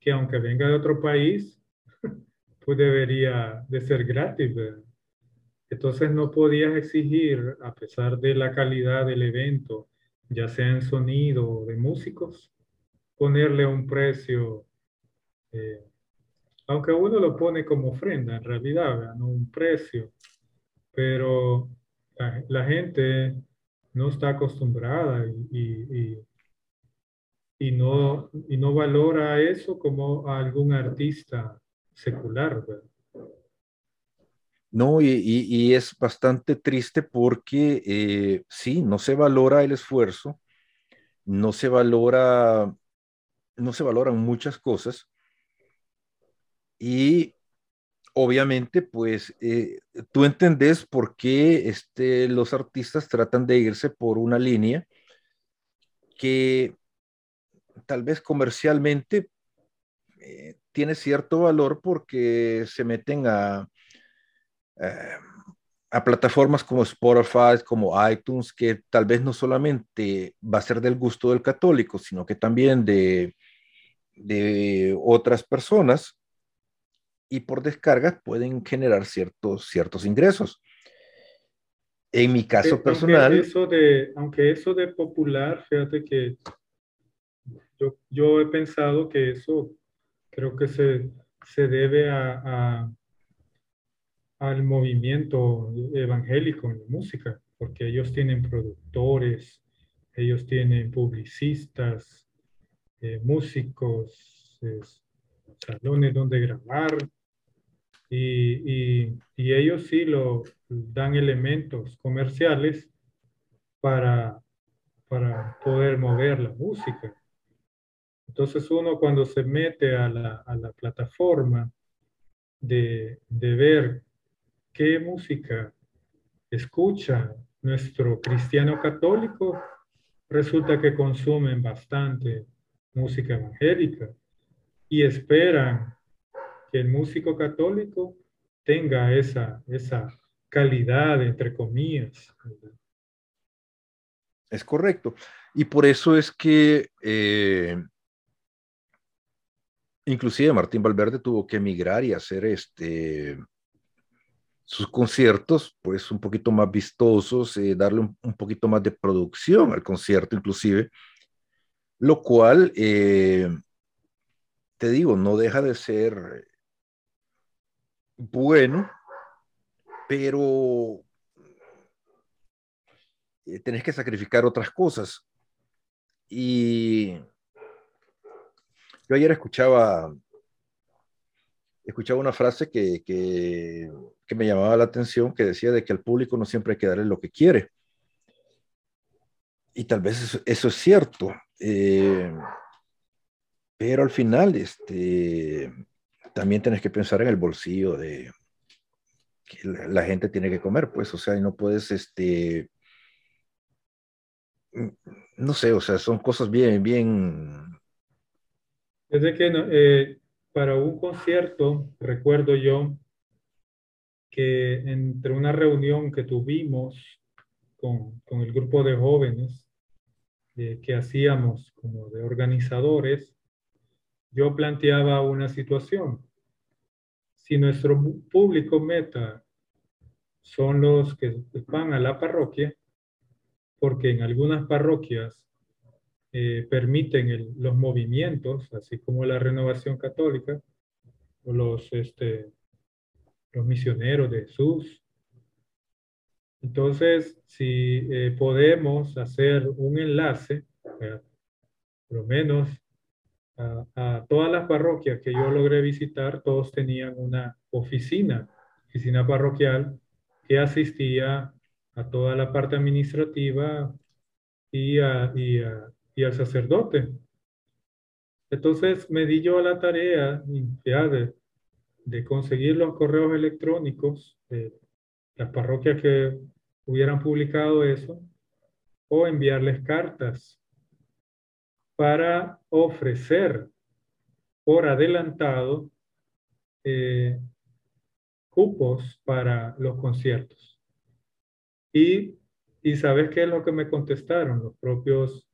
que aunque venga de otro país, pues debería de ser gratis. ¿verdad? Entonces no podías exigir, a pesar de la calidad del evento, ya sea en sonido o de músicos, ponerle un precio, eh, aunque uno lo pone como ofrenda en realidad, no un precio, pero la, gente no está acostumbrada y, no, y no valora eso como algún artista secular. No, y, es bastante triste porque eh, sí, no se valora el esfuerzo, no se valora, no se valoran muchas cosas y obviamente, pues eh, tú entendés por qué este, los artistas tratan de irse por una línea que tal vez comercialmente eh, tiene cierto valor porque se meten a eh, a plataformas como Spotify, como iTunes, que tal vez no solamente va a ser del gusto del católico, sino que también de, de otras personas y por descarga pueden generar ciertos, ciertos ingresos. En mi caso personal... Aunque eso, de, aunque eso de popular, fíjate que yo, yo he pensado que eso creo que se, se debe a al movimiento evangélico en la música, porque ellos tienen productores, ellos tienen publicistas, eh, músicos, salones donde grabar, y, ellos sí lo dan elementos comerciales para, para poder mover la música. Entonces uno cuando se mete a la, a la plataforma de, de, ver qué música escucha nuestro cristiano católico, resulta que consumen bastante música evangélica y esperan que el músico católico tenga esa, esa calidad, entre comillas. Es correcto. Y por eso es que eh, inclusive Martín Valverde tuvo que emigrar y hacer este sus conciertos, pues un poquito más vistosos, eh, darle un, poquito más de producción al concierto inclusive, lo cual, eh, te digo, no deja de ser bueno, pero eh, tenés que sacrificar otras cosas. Y yo ayer escuchaba escuchaba una frase que, que, me llamaba la atención, que decía de que al público no siempre hay que darle lo que quiere. Y tal vez eso, es cierto. Eh, pero al final, este, también tienes que pensar en el bolsillo de que la, gente tiene que comer, pues, o sea, y no puedes, este, mm, no sé, o sea, son cosas bien, bien... Desde que eh, para un concierto, recuerdo yo, que entre una reunión que tuvimos con, con el grupo de jóvenes eh, que hacíamos como de organizadores, yo planteaba una situación. Si nuestro público meta son los que van a la parroquia, porque en algunas parroquias eh, permiten los movimientos, así como la renovación católica, o los, este, los misioneros de Jesús. Entonces, si eh, podemos hacer un enlace, por lo menos a, todas las parroquias que yo logré visitar, todos tenían una oficina, oficina parroquial, que asistía a toda la parte administrativa y, a, y al sacerdote. Entonces me di yo a la tarea de, de conseguir los correos electrónicos de las parroquias que hubieran publicado eso o enviarles cartas para ofrecer por adelantado eh, cupos para los conciertos. Y, y ¿sabes qué es lo que me contestaron los propios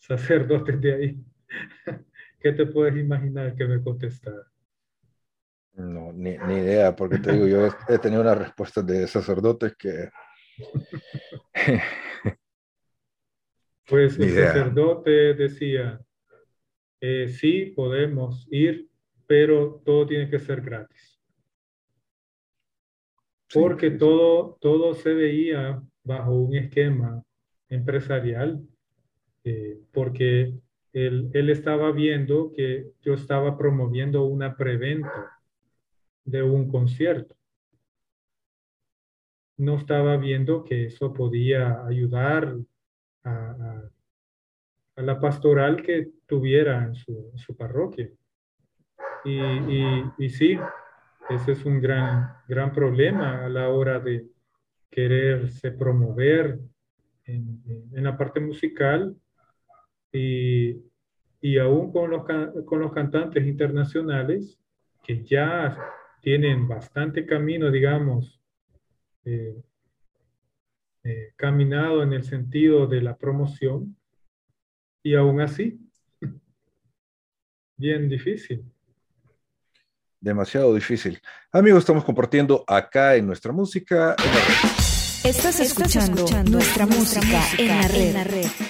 sacerdotes de ahí? ¿Qué te puedes imaginar que me contestaron? No, ni, ni, idea, porque te digo, yo he tenido una respuesta de sacerdotes que Pues el sacerdote decía, eh, sí, podemos ir, pero todo tiene que ser gratis. Porque Todo, todo se veía bajo un esquema empresarial, eh, porque él, él estaba viendo que yo estaba promoviendo una preventa de un concierto. No estaba viendo que eso podía ayudar a, la pastoral que tuviera en su, parroquia. Y, y, sí, ese es un gran, gran problema a la hora de quererse promover en, la parte musical y, y aún con los, con los cantantes internacionales que ya tienen bastante camino, digamos, eh, eh, caminado en el sentido de la promoción y aún así, bien difícil. Demasiado difícil. Amigos, estamos compartiendo acá en nuestra música. Estás, escuchando, nuestra, música, En la red. En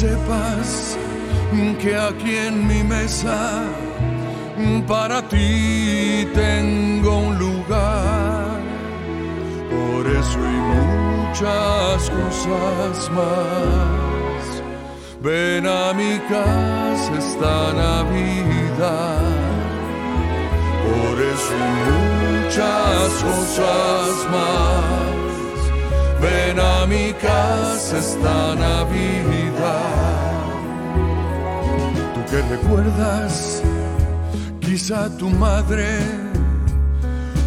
sepas que aquí en mi mesa para ti tengo un lugar. Por eso hay muchas cosas más. Ven a mi casa esta Navidad. Por eso hay muchas cosas más Ven a mi casa esta Navidad. Tú que recuerdas quizá tu madre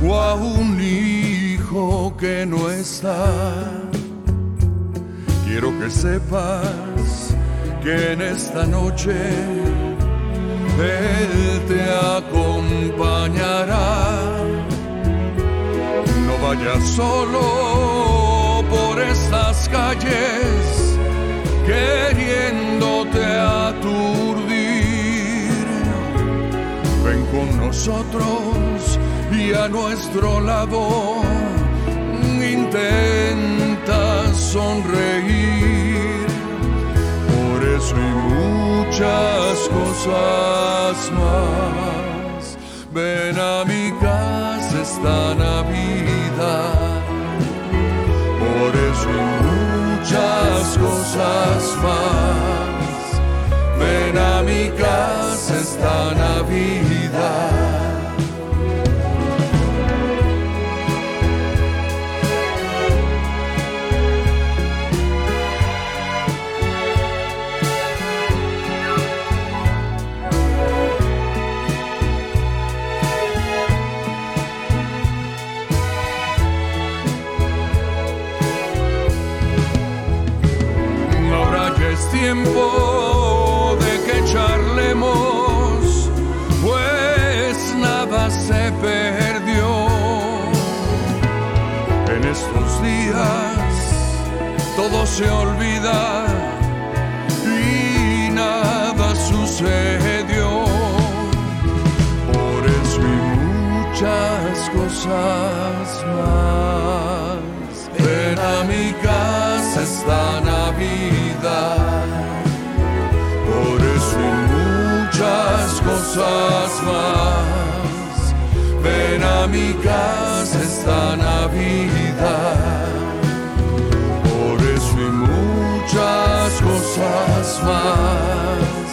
o a un hijo que no está. Quiero que sepas que en esta noche Él te acompañará. No vayas solo por estas calles queriéndote aturdir. Ven con nosotros y a nuestro lado intenta sonreír. Por eso hay muchas cosas más. Ven a mi casa esta Navidad por eso muchas cosas más. Ven a mi casa esta Navidad. Se olvida y nada sucedió. Por eso hay muchas cosas más. Ven a mi casa esta Navidad. muchas cosas más. Ven a mi casa más.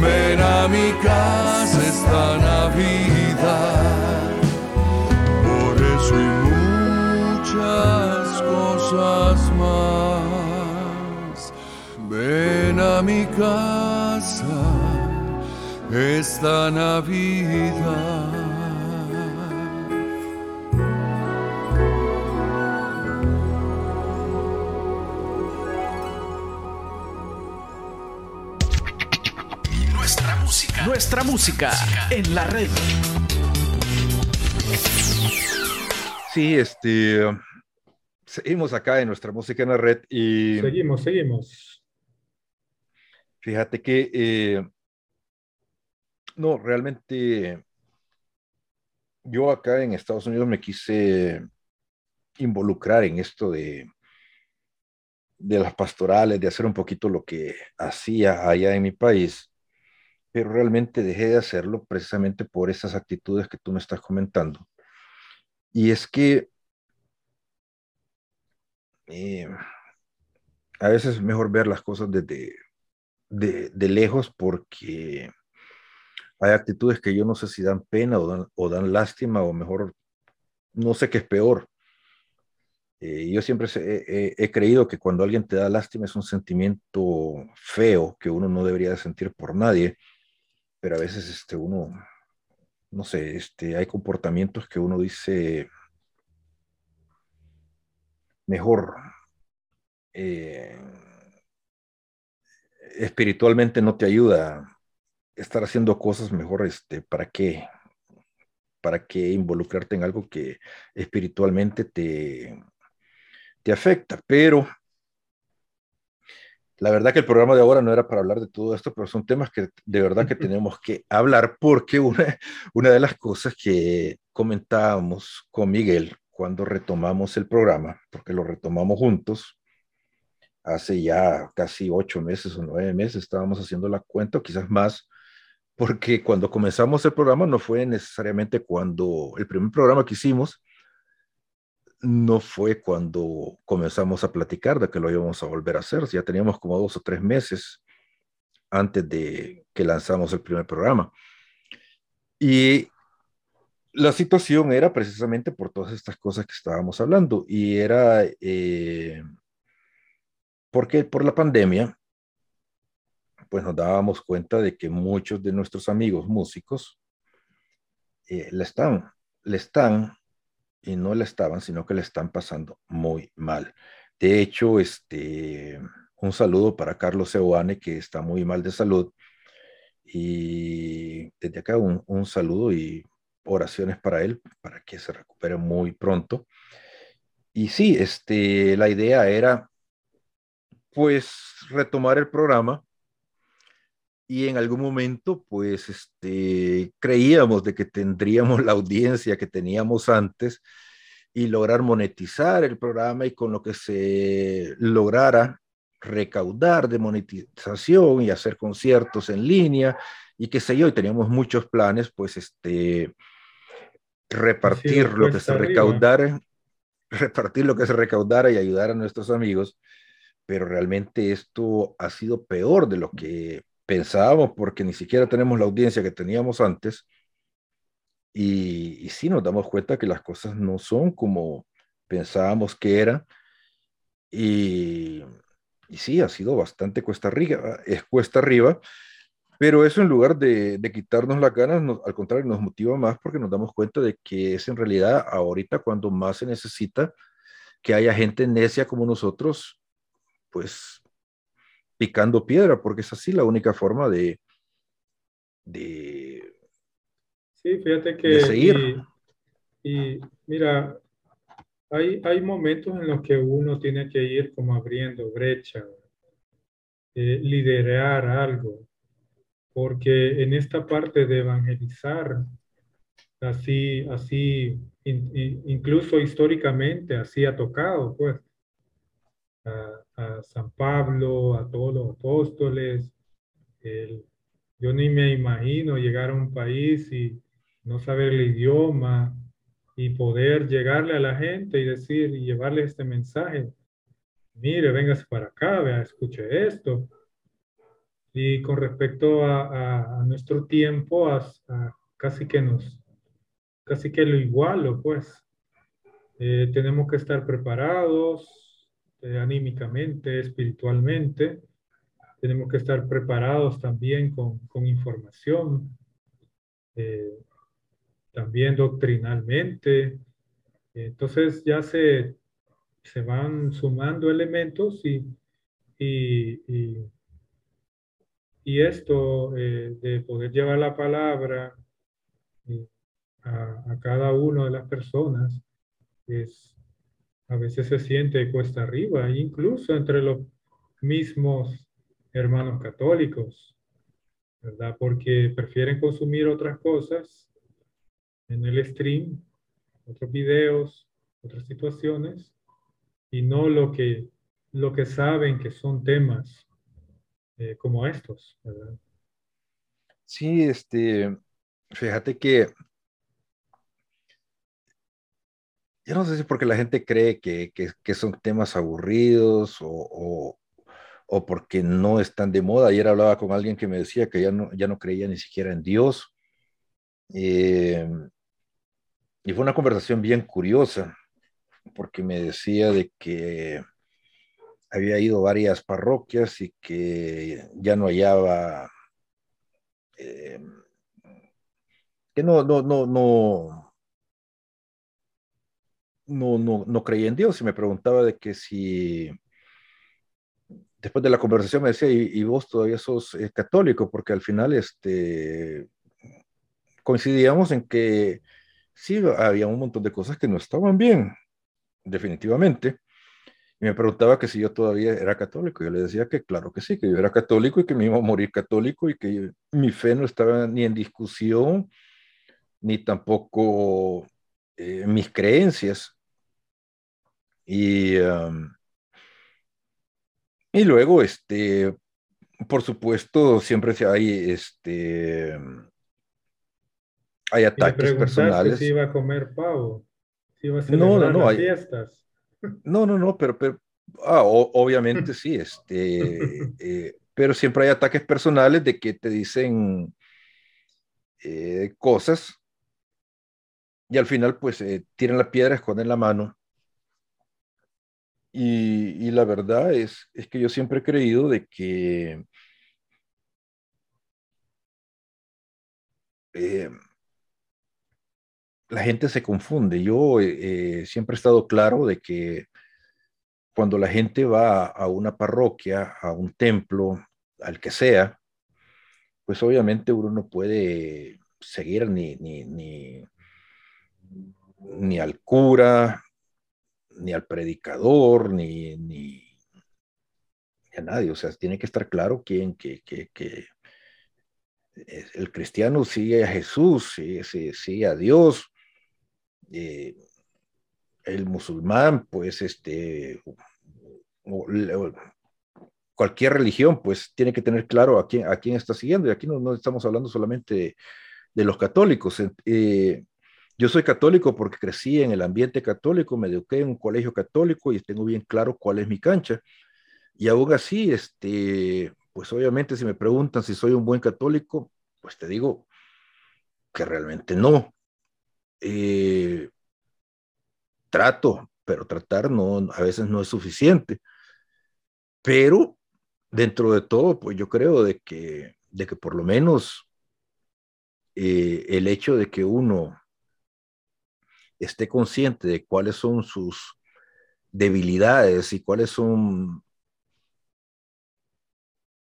Ven a mi casa esta Navidad. Por eso y muchas cosas más. Ven a mi casa esta Navidad. Nuestra música. En la red. Sí, este. Seguimos acá en nuestra música en la red y. Seguimos, seguimos. Fíjate que eh, no, realmente yo acá en Estados Unidos me quise involucrar en esto de, de las pastorales, de hacer un poquito lo que hacía allá en mi país. Pero realmente dejé de hacerlo precisamente por esas actitudes que tú me estás comentando. Y es que eh, a veces es mejor ver las cosas desde de, lejos porque hay actitudes que yo no sé si dan pena o dan, lástima o mejor no sé qué es peor. Eh, yo siempre he, creído que cuando alguien te da lástima es un sentimiento feo que uno no debería sentir por nadie, pero a veces este, uno, no sé, este, hay comportamientos que uno dice, mejor, eh, espiritualmente no te ayuda estar haciendo cosas mejor, este, ¿para qué? ¿Para qué involucrarte en algo que espiritualmente te, te afecta? Pero la verdad que el programa de ahora no era para hablar de todo esto, pero son temas que de verdad que tenemos que hablar porque una, una de las cosas que comentábamos con Miguel cuando retomamos el programa, porque lo retomamos juntos, hace ya casi ocho meses o nueve meses estábamos haciendo la cuenta, o quizás más, porque cuando comenzamos el programa no fue necesariamente cuando el primer programa que hicimos, no fue cuando comenzamos a platicar de que lo íbamos a volver a hacer, ya teníamos como dos o tres meses antes de que lanzamos el primer programa. Y la situación era precisamente por todas estas cosas que estábamos hablando y era eh, porque por la pandemia, pues nos dábamos cuenta de que muchos de nuestros amigos músicos eh, le están, le están, y no le estaban, sino que le están pasando muy mal. De hecho, este, un saludo para Carlos Seoane, que está muy mal de salud. Y desde acá un, un saludo y oraciones para él, para que se recupere muy pronto. Y sí, este, la idea era pues retomar el programa y en algún momento pues este, creíamos de que tendríamos la audiencia que teníamos antes y lograr monetizar el programa y con lo que se lograra recaudar de monetización y hacer conciertos en línea y qué sé yo, y teníamos muchos planes, pues este, repartir lo que se recaudara, repartir lo que se recaudara y ayudar a nuestros amigos pero realmente esto ha sido peor de lo que pensábamos porque ni siquiera tenemos la audiencia que teníamos antes y, y sí nos damos cuenta que las cosas no son como pensábamos que eran y, y sí, ha sido bastante cuesta arriba, es cuesta arriba, pero eso en lugar de, de quitarnos las ganas, al contrario, nos motiva más porque nos damos cuenta de que es en realidad ahorita cuando más se necesita que haya gente necia como nosotros pues picando piedra, porque es así la única forma de, de, sí, fíjate que, seguir. Y, mira, hay, hay momentos en los que uno tiene que ir como abriendo brecha, eh, liderar algo, porque en esta parte de evangelizar, así, así, incluso históricamente, así ha tocado, pues, San Pablo, a todos los apóstoles. yo ni me imagino llegar a un país y no saber el idioma y poder llegarle a la gente y decir y llevarle este mensaje. Mire, véngase para acá, vea, escuche esto. Y con respecto a, nuestro tiempo, casi que nos, casi que lo igualo, pues. Eh, tenemos que estar preparados, eh, anímicamente, espiritualmente. Tenemos que estar preparados también con, con información, eh, también doctrinalmente. Entonces ya se, se van sumando elementos y, y, y, esto eh, de poder llevar la palabra a, a cada una de las personas es, a veces se siente cuesta arriba, incluso entre los mismos hermanos católicos, ¿verdad? Porque prefieren consumir otras cosas en el stream, otros videos, otras situaciones, y no lo que, lo que saben que son temas eh, como estos, ¿verdad? Sí, este, fíjate que yo no sé si porque la gente cree que, son temas aburridos o, porque no están de moda. Ayer hablaba con alguien que me decía que ya no, ya no creía ni siquiera en Dios. Eh, y fue una conversación bien curiosa, porque me decía de que había ido a varias parroquias y que ya no hallaba, eh, que no, no, no, no, no, no, no creía en Dios y me preguntaba de que si después de la conversación me decía, ¿y, vos todavía sos eh, católico? Porque al final este, coincidíamos en que sí, había un montón de cosas que no estaban bien, definitivamente. Y me preguntaba que si yo todavía era católico. Yo le decía que claro que sí, que yo era católico y que me iba a morir católico y que mi fe no estaba ni en discusión, ni tampoco eh, mis creencias. Y, y luego, este, por supuesto, siempre hay este, hay ataques personales. si iba a comer pavo, si iba a no, no, no, hay, fiestas. No, no, no, pero, pero ah, obviamente sí, este, eh, pero siempre hay ataques personales de que te dicen eh, cosas y al final pues eh, tiran la piedra, esconden la mano y, la verdad es, es, que yo siempre he creído de que eh, la gente se confunde. Yo eh, eh, siempre he estado claro de que cuando la gente va a una parroquia, a un templo, al que sea, pues obviamente uno no puede seguir ni, ni, ni, ni al cura, ni al predicador, ni, ni, a nadie. O sea, tiene que estar claro quién, que, que, que el cristiano sigue a Jesús, sigue, sigue a Dios. Eh, el musulmán, pues, este, cualquier religión, pues, tiene que tener claro a quién, a quién está siguiendo. Y aquí no, no estamos hablando solamente de, los católicos. Eh, yo soy católico porque crecí en el ambiente católico, me eduqué en un colegio católico y tengo bien claro cuál es mi cancha. Y aún así, este, pues obviamente si me preguntan si soy un buen católico, pues te digo que realmente no. Eh, trato, pero tratar no, a veces no es suficiente. Pero dentro de todo, pues yo creo de que, de que por lo menos eh, el hecho de que uno esté consciente de cuáles son sus debilidades y cuáles son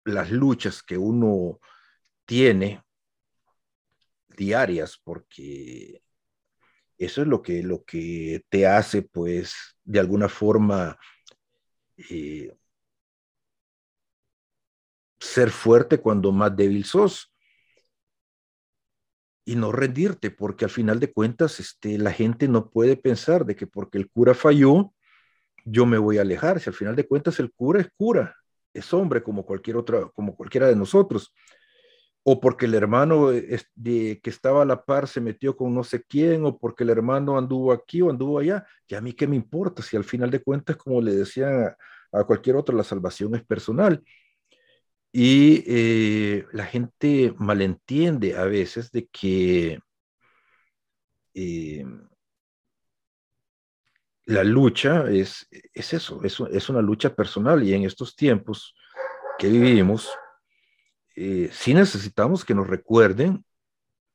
las luchas que uno tiene diarias, porque eso es lo que, lo que te hace, pues, de alguna forma, eh, ser fuerte cuando más débil sos y no rendirte, porque al final de cuentas este, la gente no puede pensar de que porque el cura falló, yo me voy a alejar. Si al final de cuentas el cura es cura, es hombre como cualquier otra, como cualquiera de nosotros. O porque el hermano de, que estaba a la par se metió con no sé quién, o porque el hermano anduvo aquí o anduvo allá, y a mí qué me importa si al final de cuentas, como le decía a cualquier otro, la salvación es personal. Y eh, la gente malentiende a veces de que eh, la lucha es, es eso, es, es, una lucha personal y en estos tiempos que vivimos, eh, sí necesitamos que nos recuerden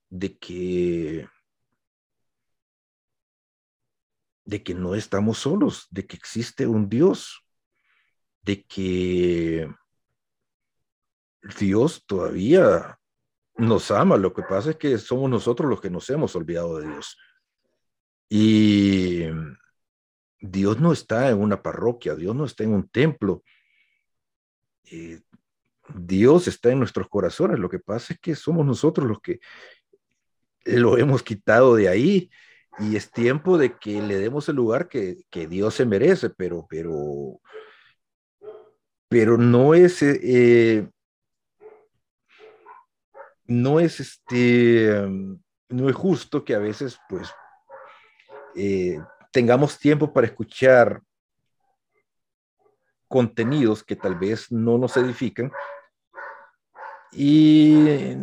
de que de que no estamos solos, de que existe un Dios, de que Dios todavía nos ama, lo que pasa es que somos nosotros los que nos hemos olvidado de Dios. Y Dios no está en una parroquia, Dios no está en un templo. Eh, Dios está en nuestros corazones, lo que pasa es que somos nosotros los que lo hemos quitado de ahí y es tiempo de que le demos el lugar que, Dios se merece, pero, pero, pero no es, eh, no es este, no es justo que a veces, pues, eh, tengamos tiempo para escuchar contenidos que tal vez no nos edifican y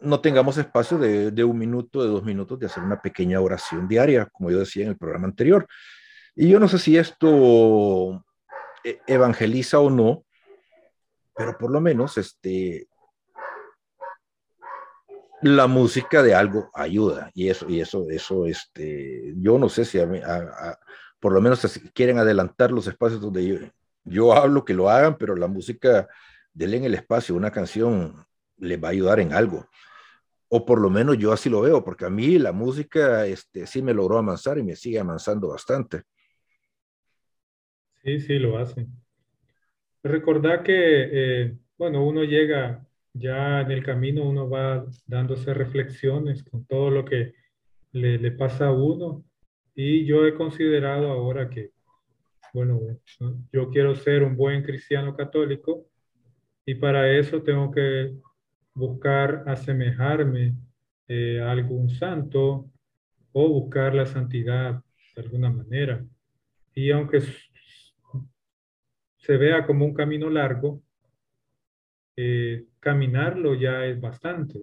no tengamos espacio de, un minuto, de dos minutos, de hacer una pequeña oración diaria, como yo decía en el programa anterior. Y yo no sé si esto eh, evangeliza o no, pero por lo menos este, la música de algo ayuda y eso y eso eso este yo no sé si a, por lo menos quieren adelantar los espacios donde yo, yo hablo que lo hagan pero la música denle en el espacio una canción les va a ayudar en algo. O por lo menos yo así lo veo porque a mí la música este sí me logró avanzar y me sigue avanzando bastante. Sí sí lo hace. Recordar que eh, bueno uno llega ya en el camino uno va dándose reflexiones con todo lo que le, pasa a uno. Y yo he considerado ahora que, bueno, yo quiero ser un buen cristiano católico y para eso tengo que buscar asemejarme eh, a algún santo o buscar la santidad de alguna manera. Y aunque se vea como un camino largo, eh, caminarlo ya es bastante.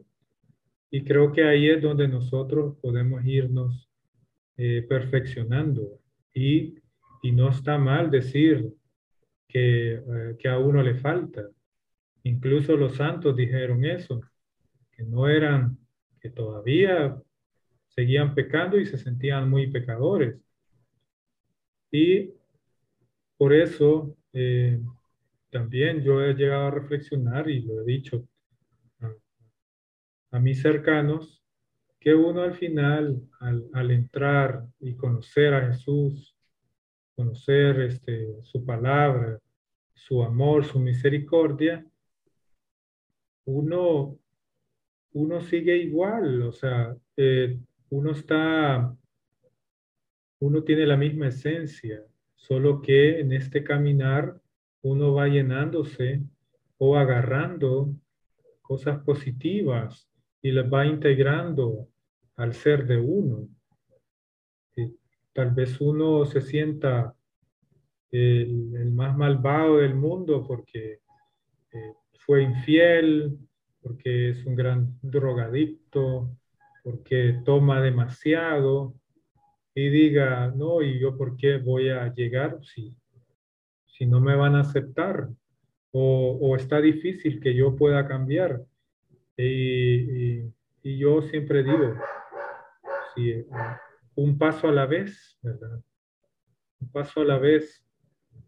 Y creo que ahí es donde nosotros podemos irnos eh, perfeccionando. Y, y, no está mal decir que, eh, que a uno le falta. Incluso los santos dijeron eso, que no eran, que todavía seguían pecando y se sentían muy pecadores. Y por eso también yo he llegado a reflexionar y lo he dicho a, mis cercanos, que uno al final, al, entrar y conocer a Jesús, conocer este, su palabra, su amor, su misericordia, uno, uno sigue igual, o sea, eh, uno está, uno tiene la misma esencia, solo que en este caminar uno va llenándose o agarrando cosas positivas y las va integrando al ser de uno. tal vez uno se sienta el, más malvado del mundo porque eh, fue infiel, porque es un gran drogadicto, porque toma demasiado y diga, no, ¿y yo por qué voy a llegar si si no me van a aceptar o, está difícil que yo pueda cambiar. Y, yo siempre digo, si, un paso a la vez, ¿verdad? Un paso a la vez.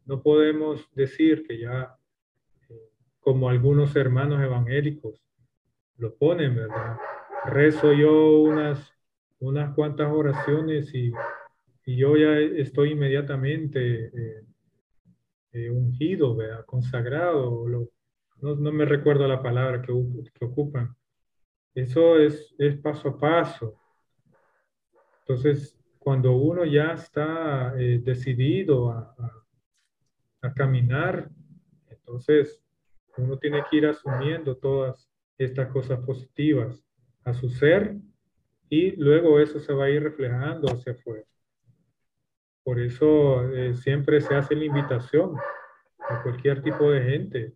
No podemos decir que ya, eh, como algunos hermanos evangélicos lo ponen, ¿verdad? Rezo yo unas, unas cuantas oraciones y, yo ya estoy inmediatamente eh, eh, ungido, consagrado, no, me recuerdo la palabra que, ocupan. Eso es, es paso a paso. Entonces, cuando uno ya está eh, decidido a, a, caminar, entonces uno tiene que ir asumiendo todas estas cosas positivas a su ser y luego eso se va a ir reflejando hacia afuera. Por eso eh, siempre se hace la invitación a cualquier tipo de gente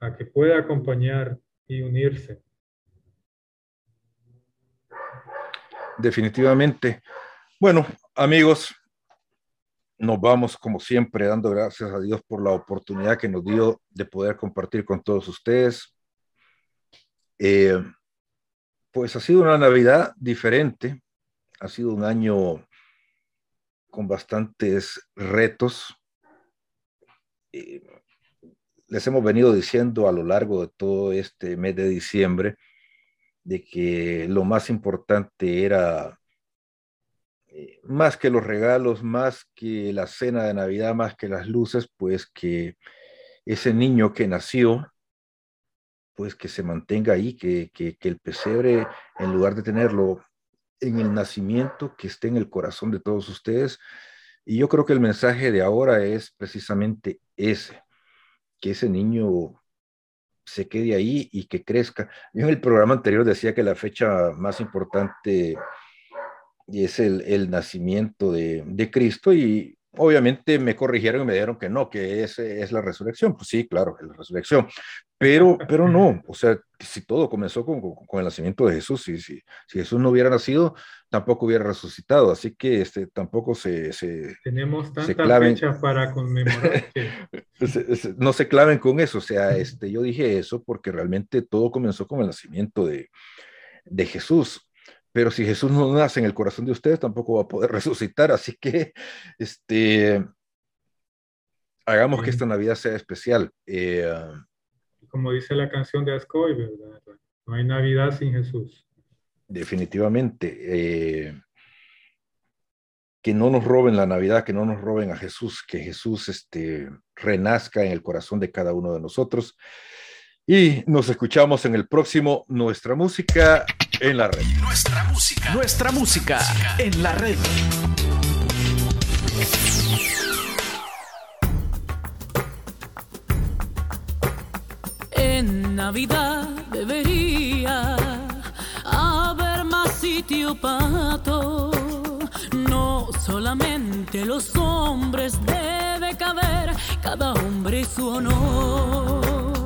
a que pueda acompañar y unirse. Definitivamente. Bueno, amigos, nos vamos como siempre dando gracias a Dios por la oportunidad que nos dio de poder compartir con todos ustedes. Eh, pues ha sido una Navidad diferente, ha sido un año con bastantes retos. les hemos venido diciendo a lo largo de todo este mes de diciembre de que lo más importante era, eh, más que los regalos, más que la cena de Navidad, más que las luces, pues que ese niño que nació, pues que se mantenga ahí, que, que el pesebre, en lugar de tenerlo en el nacimiento que esté en el corazón de todos ustedes. Y yo creo que el mensaje de ahora es precisamente ese, que ese niño se quede ahí y que crezca. Yo en el programa anterior decía que la fecha más importante es el, el nacimiento de, de, Cristo y obviamente me corrigieron y me dijeron que no, que es, es la resurrección. Pues sí, claro, es la resurrección. Pero, pero no, o sea, si todo comenzó con, con, el nacimiento de Jesús, si, si, si, Jesús no hubiera nacido, tampoco hubiera resucitado. Así que este, tampoco se... se Tenemos tanta fecha para conmemorar no se claven con eso. O sea, este, yo dije eso porque realmente todo comenzó con el nacimiento de, de Jesús pero si Jesús no nace en el corazón de ustedes, tampoco va a poder resucitar. Así que, este, hagamos que esta Navidad sea especial. Eh, Como dice la canción de Ascoy, ¿verdad? No hay Navidad sin Jesús. Definitivamente. Eh, que no nos roben la Navidad, que no nos roben a Jesús, que Jesús este, renazca en el corazón de cada uno de nosotros. Y nos escuchamos en el próximo Nuestra Música en la Red. Nuestra música. Nuestra música en la red. En Navidad debería haber más sitio para No solamente los hombres debe caber cada hombre su honor.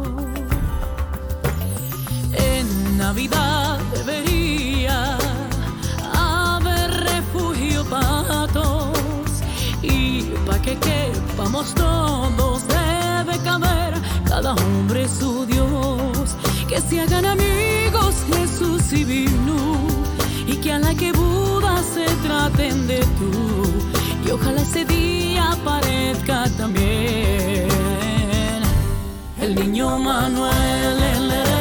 Navidad debería haber refugio para todos y para que quepamos todos debe caber cada hombre su Dios. Que se hagan amigos Jesús y vino y que a la que Buda se traten de tú y ojalá ese día aparezca también el niño Manuel. Manuel,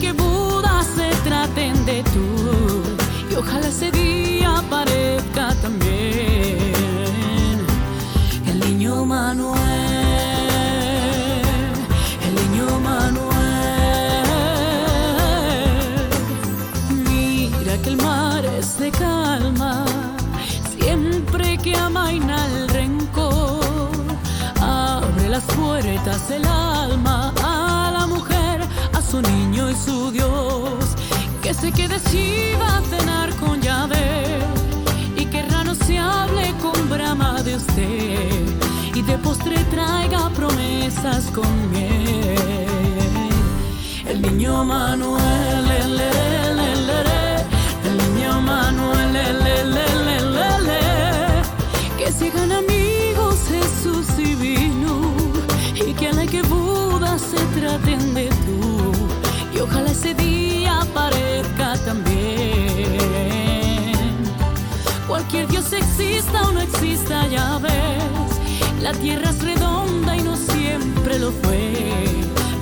que Buda se traten de tú. Y ojalá ese día aparezca puertas del alma a la mujer, a su niño y su Dios. Que se quede chiva a cenar con llave y que rano se hable con brama de usted. Y de postre traiga promesas con. El niño Manuel, el, el, el, el niño Manuel, se hagan amigos Se traten de tú. Y ojalá ese día aparezca también. Cualquier Dios exista o no exista ya ves. La tierra es redonda y no siempre lo fue.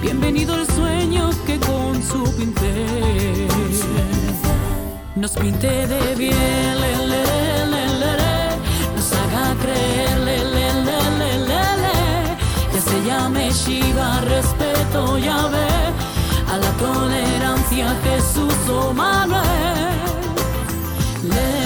Bienvenido el sueño que con su pinté. Nos pinte de bien creer, le, le, llame Shiva, respeto, ya ve, a la tolerancia Jesús o Manuel. Le,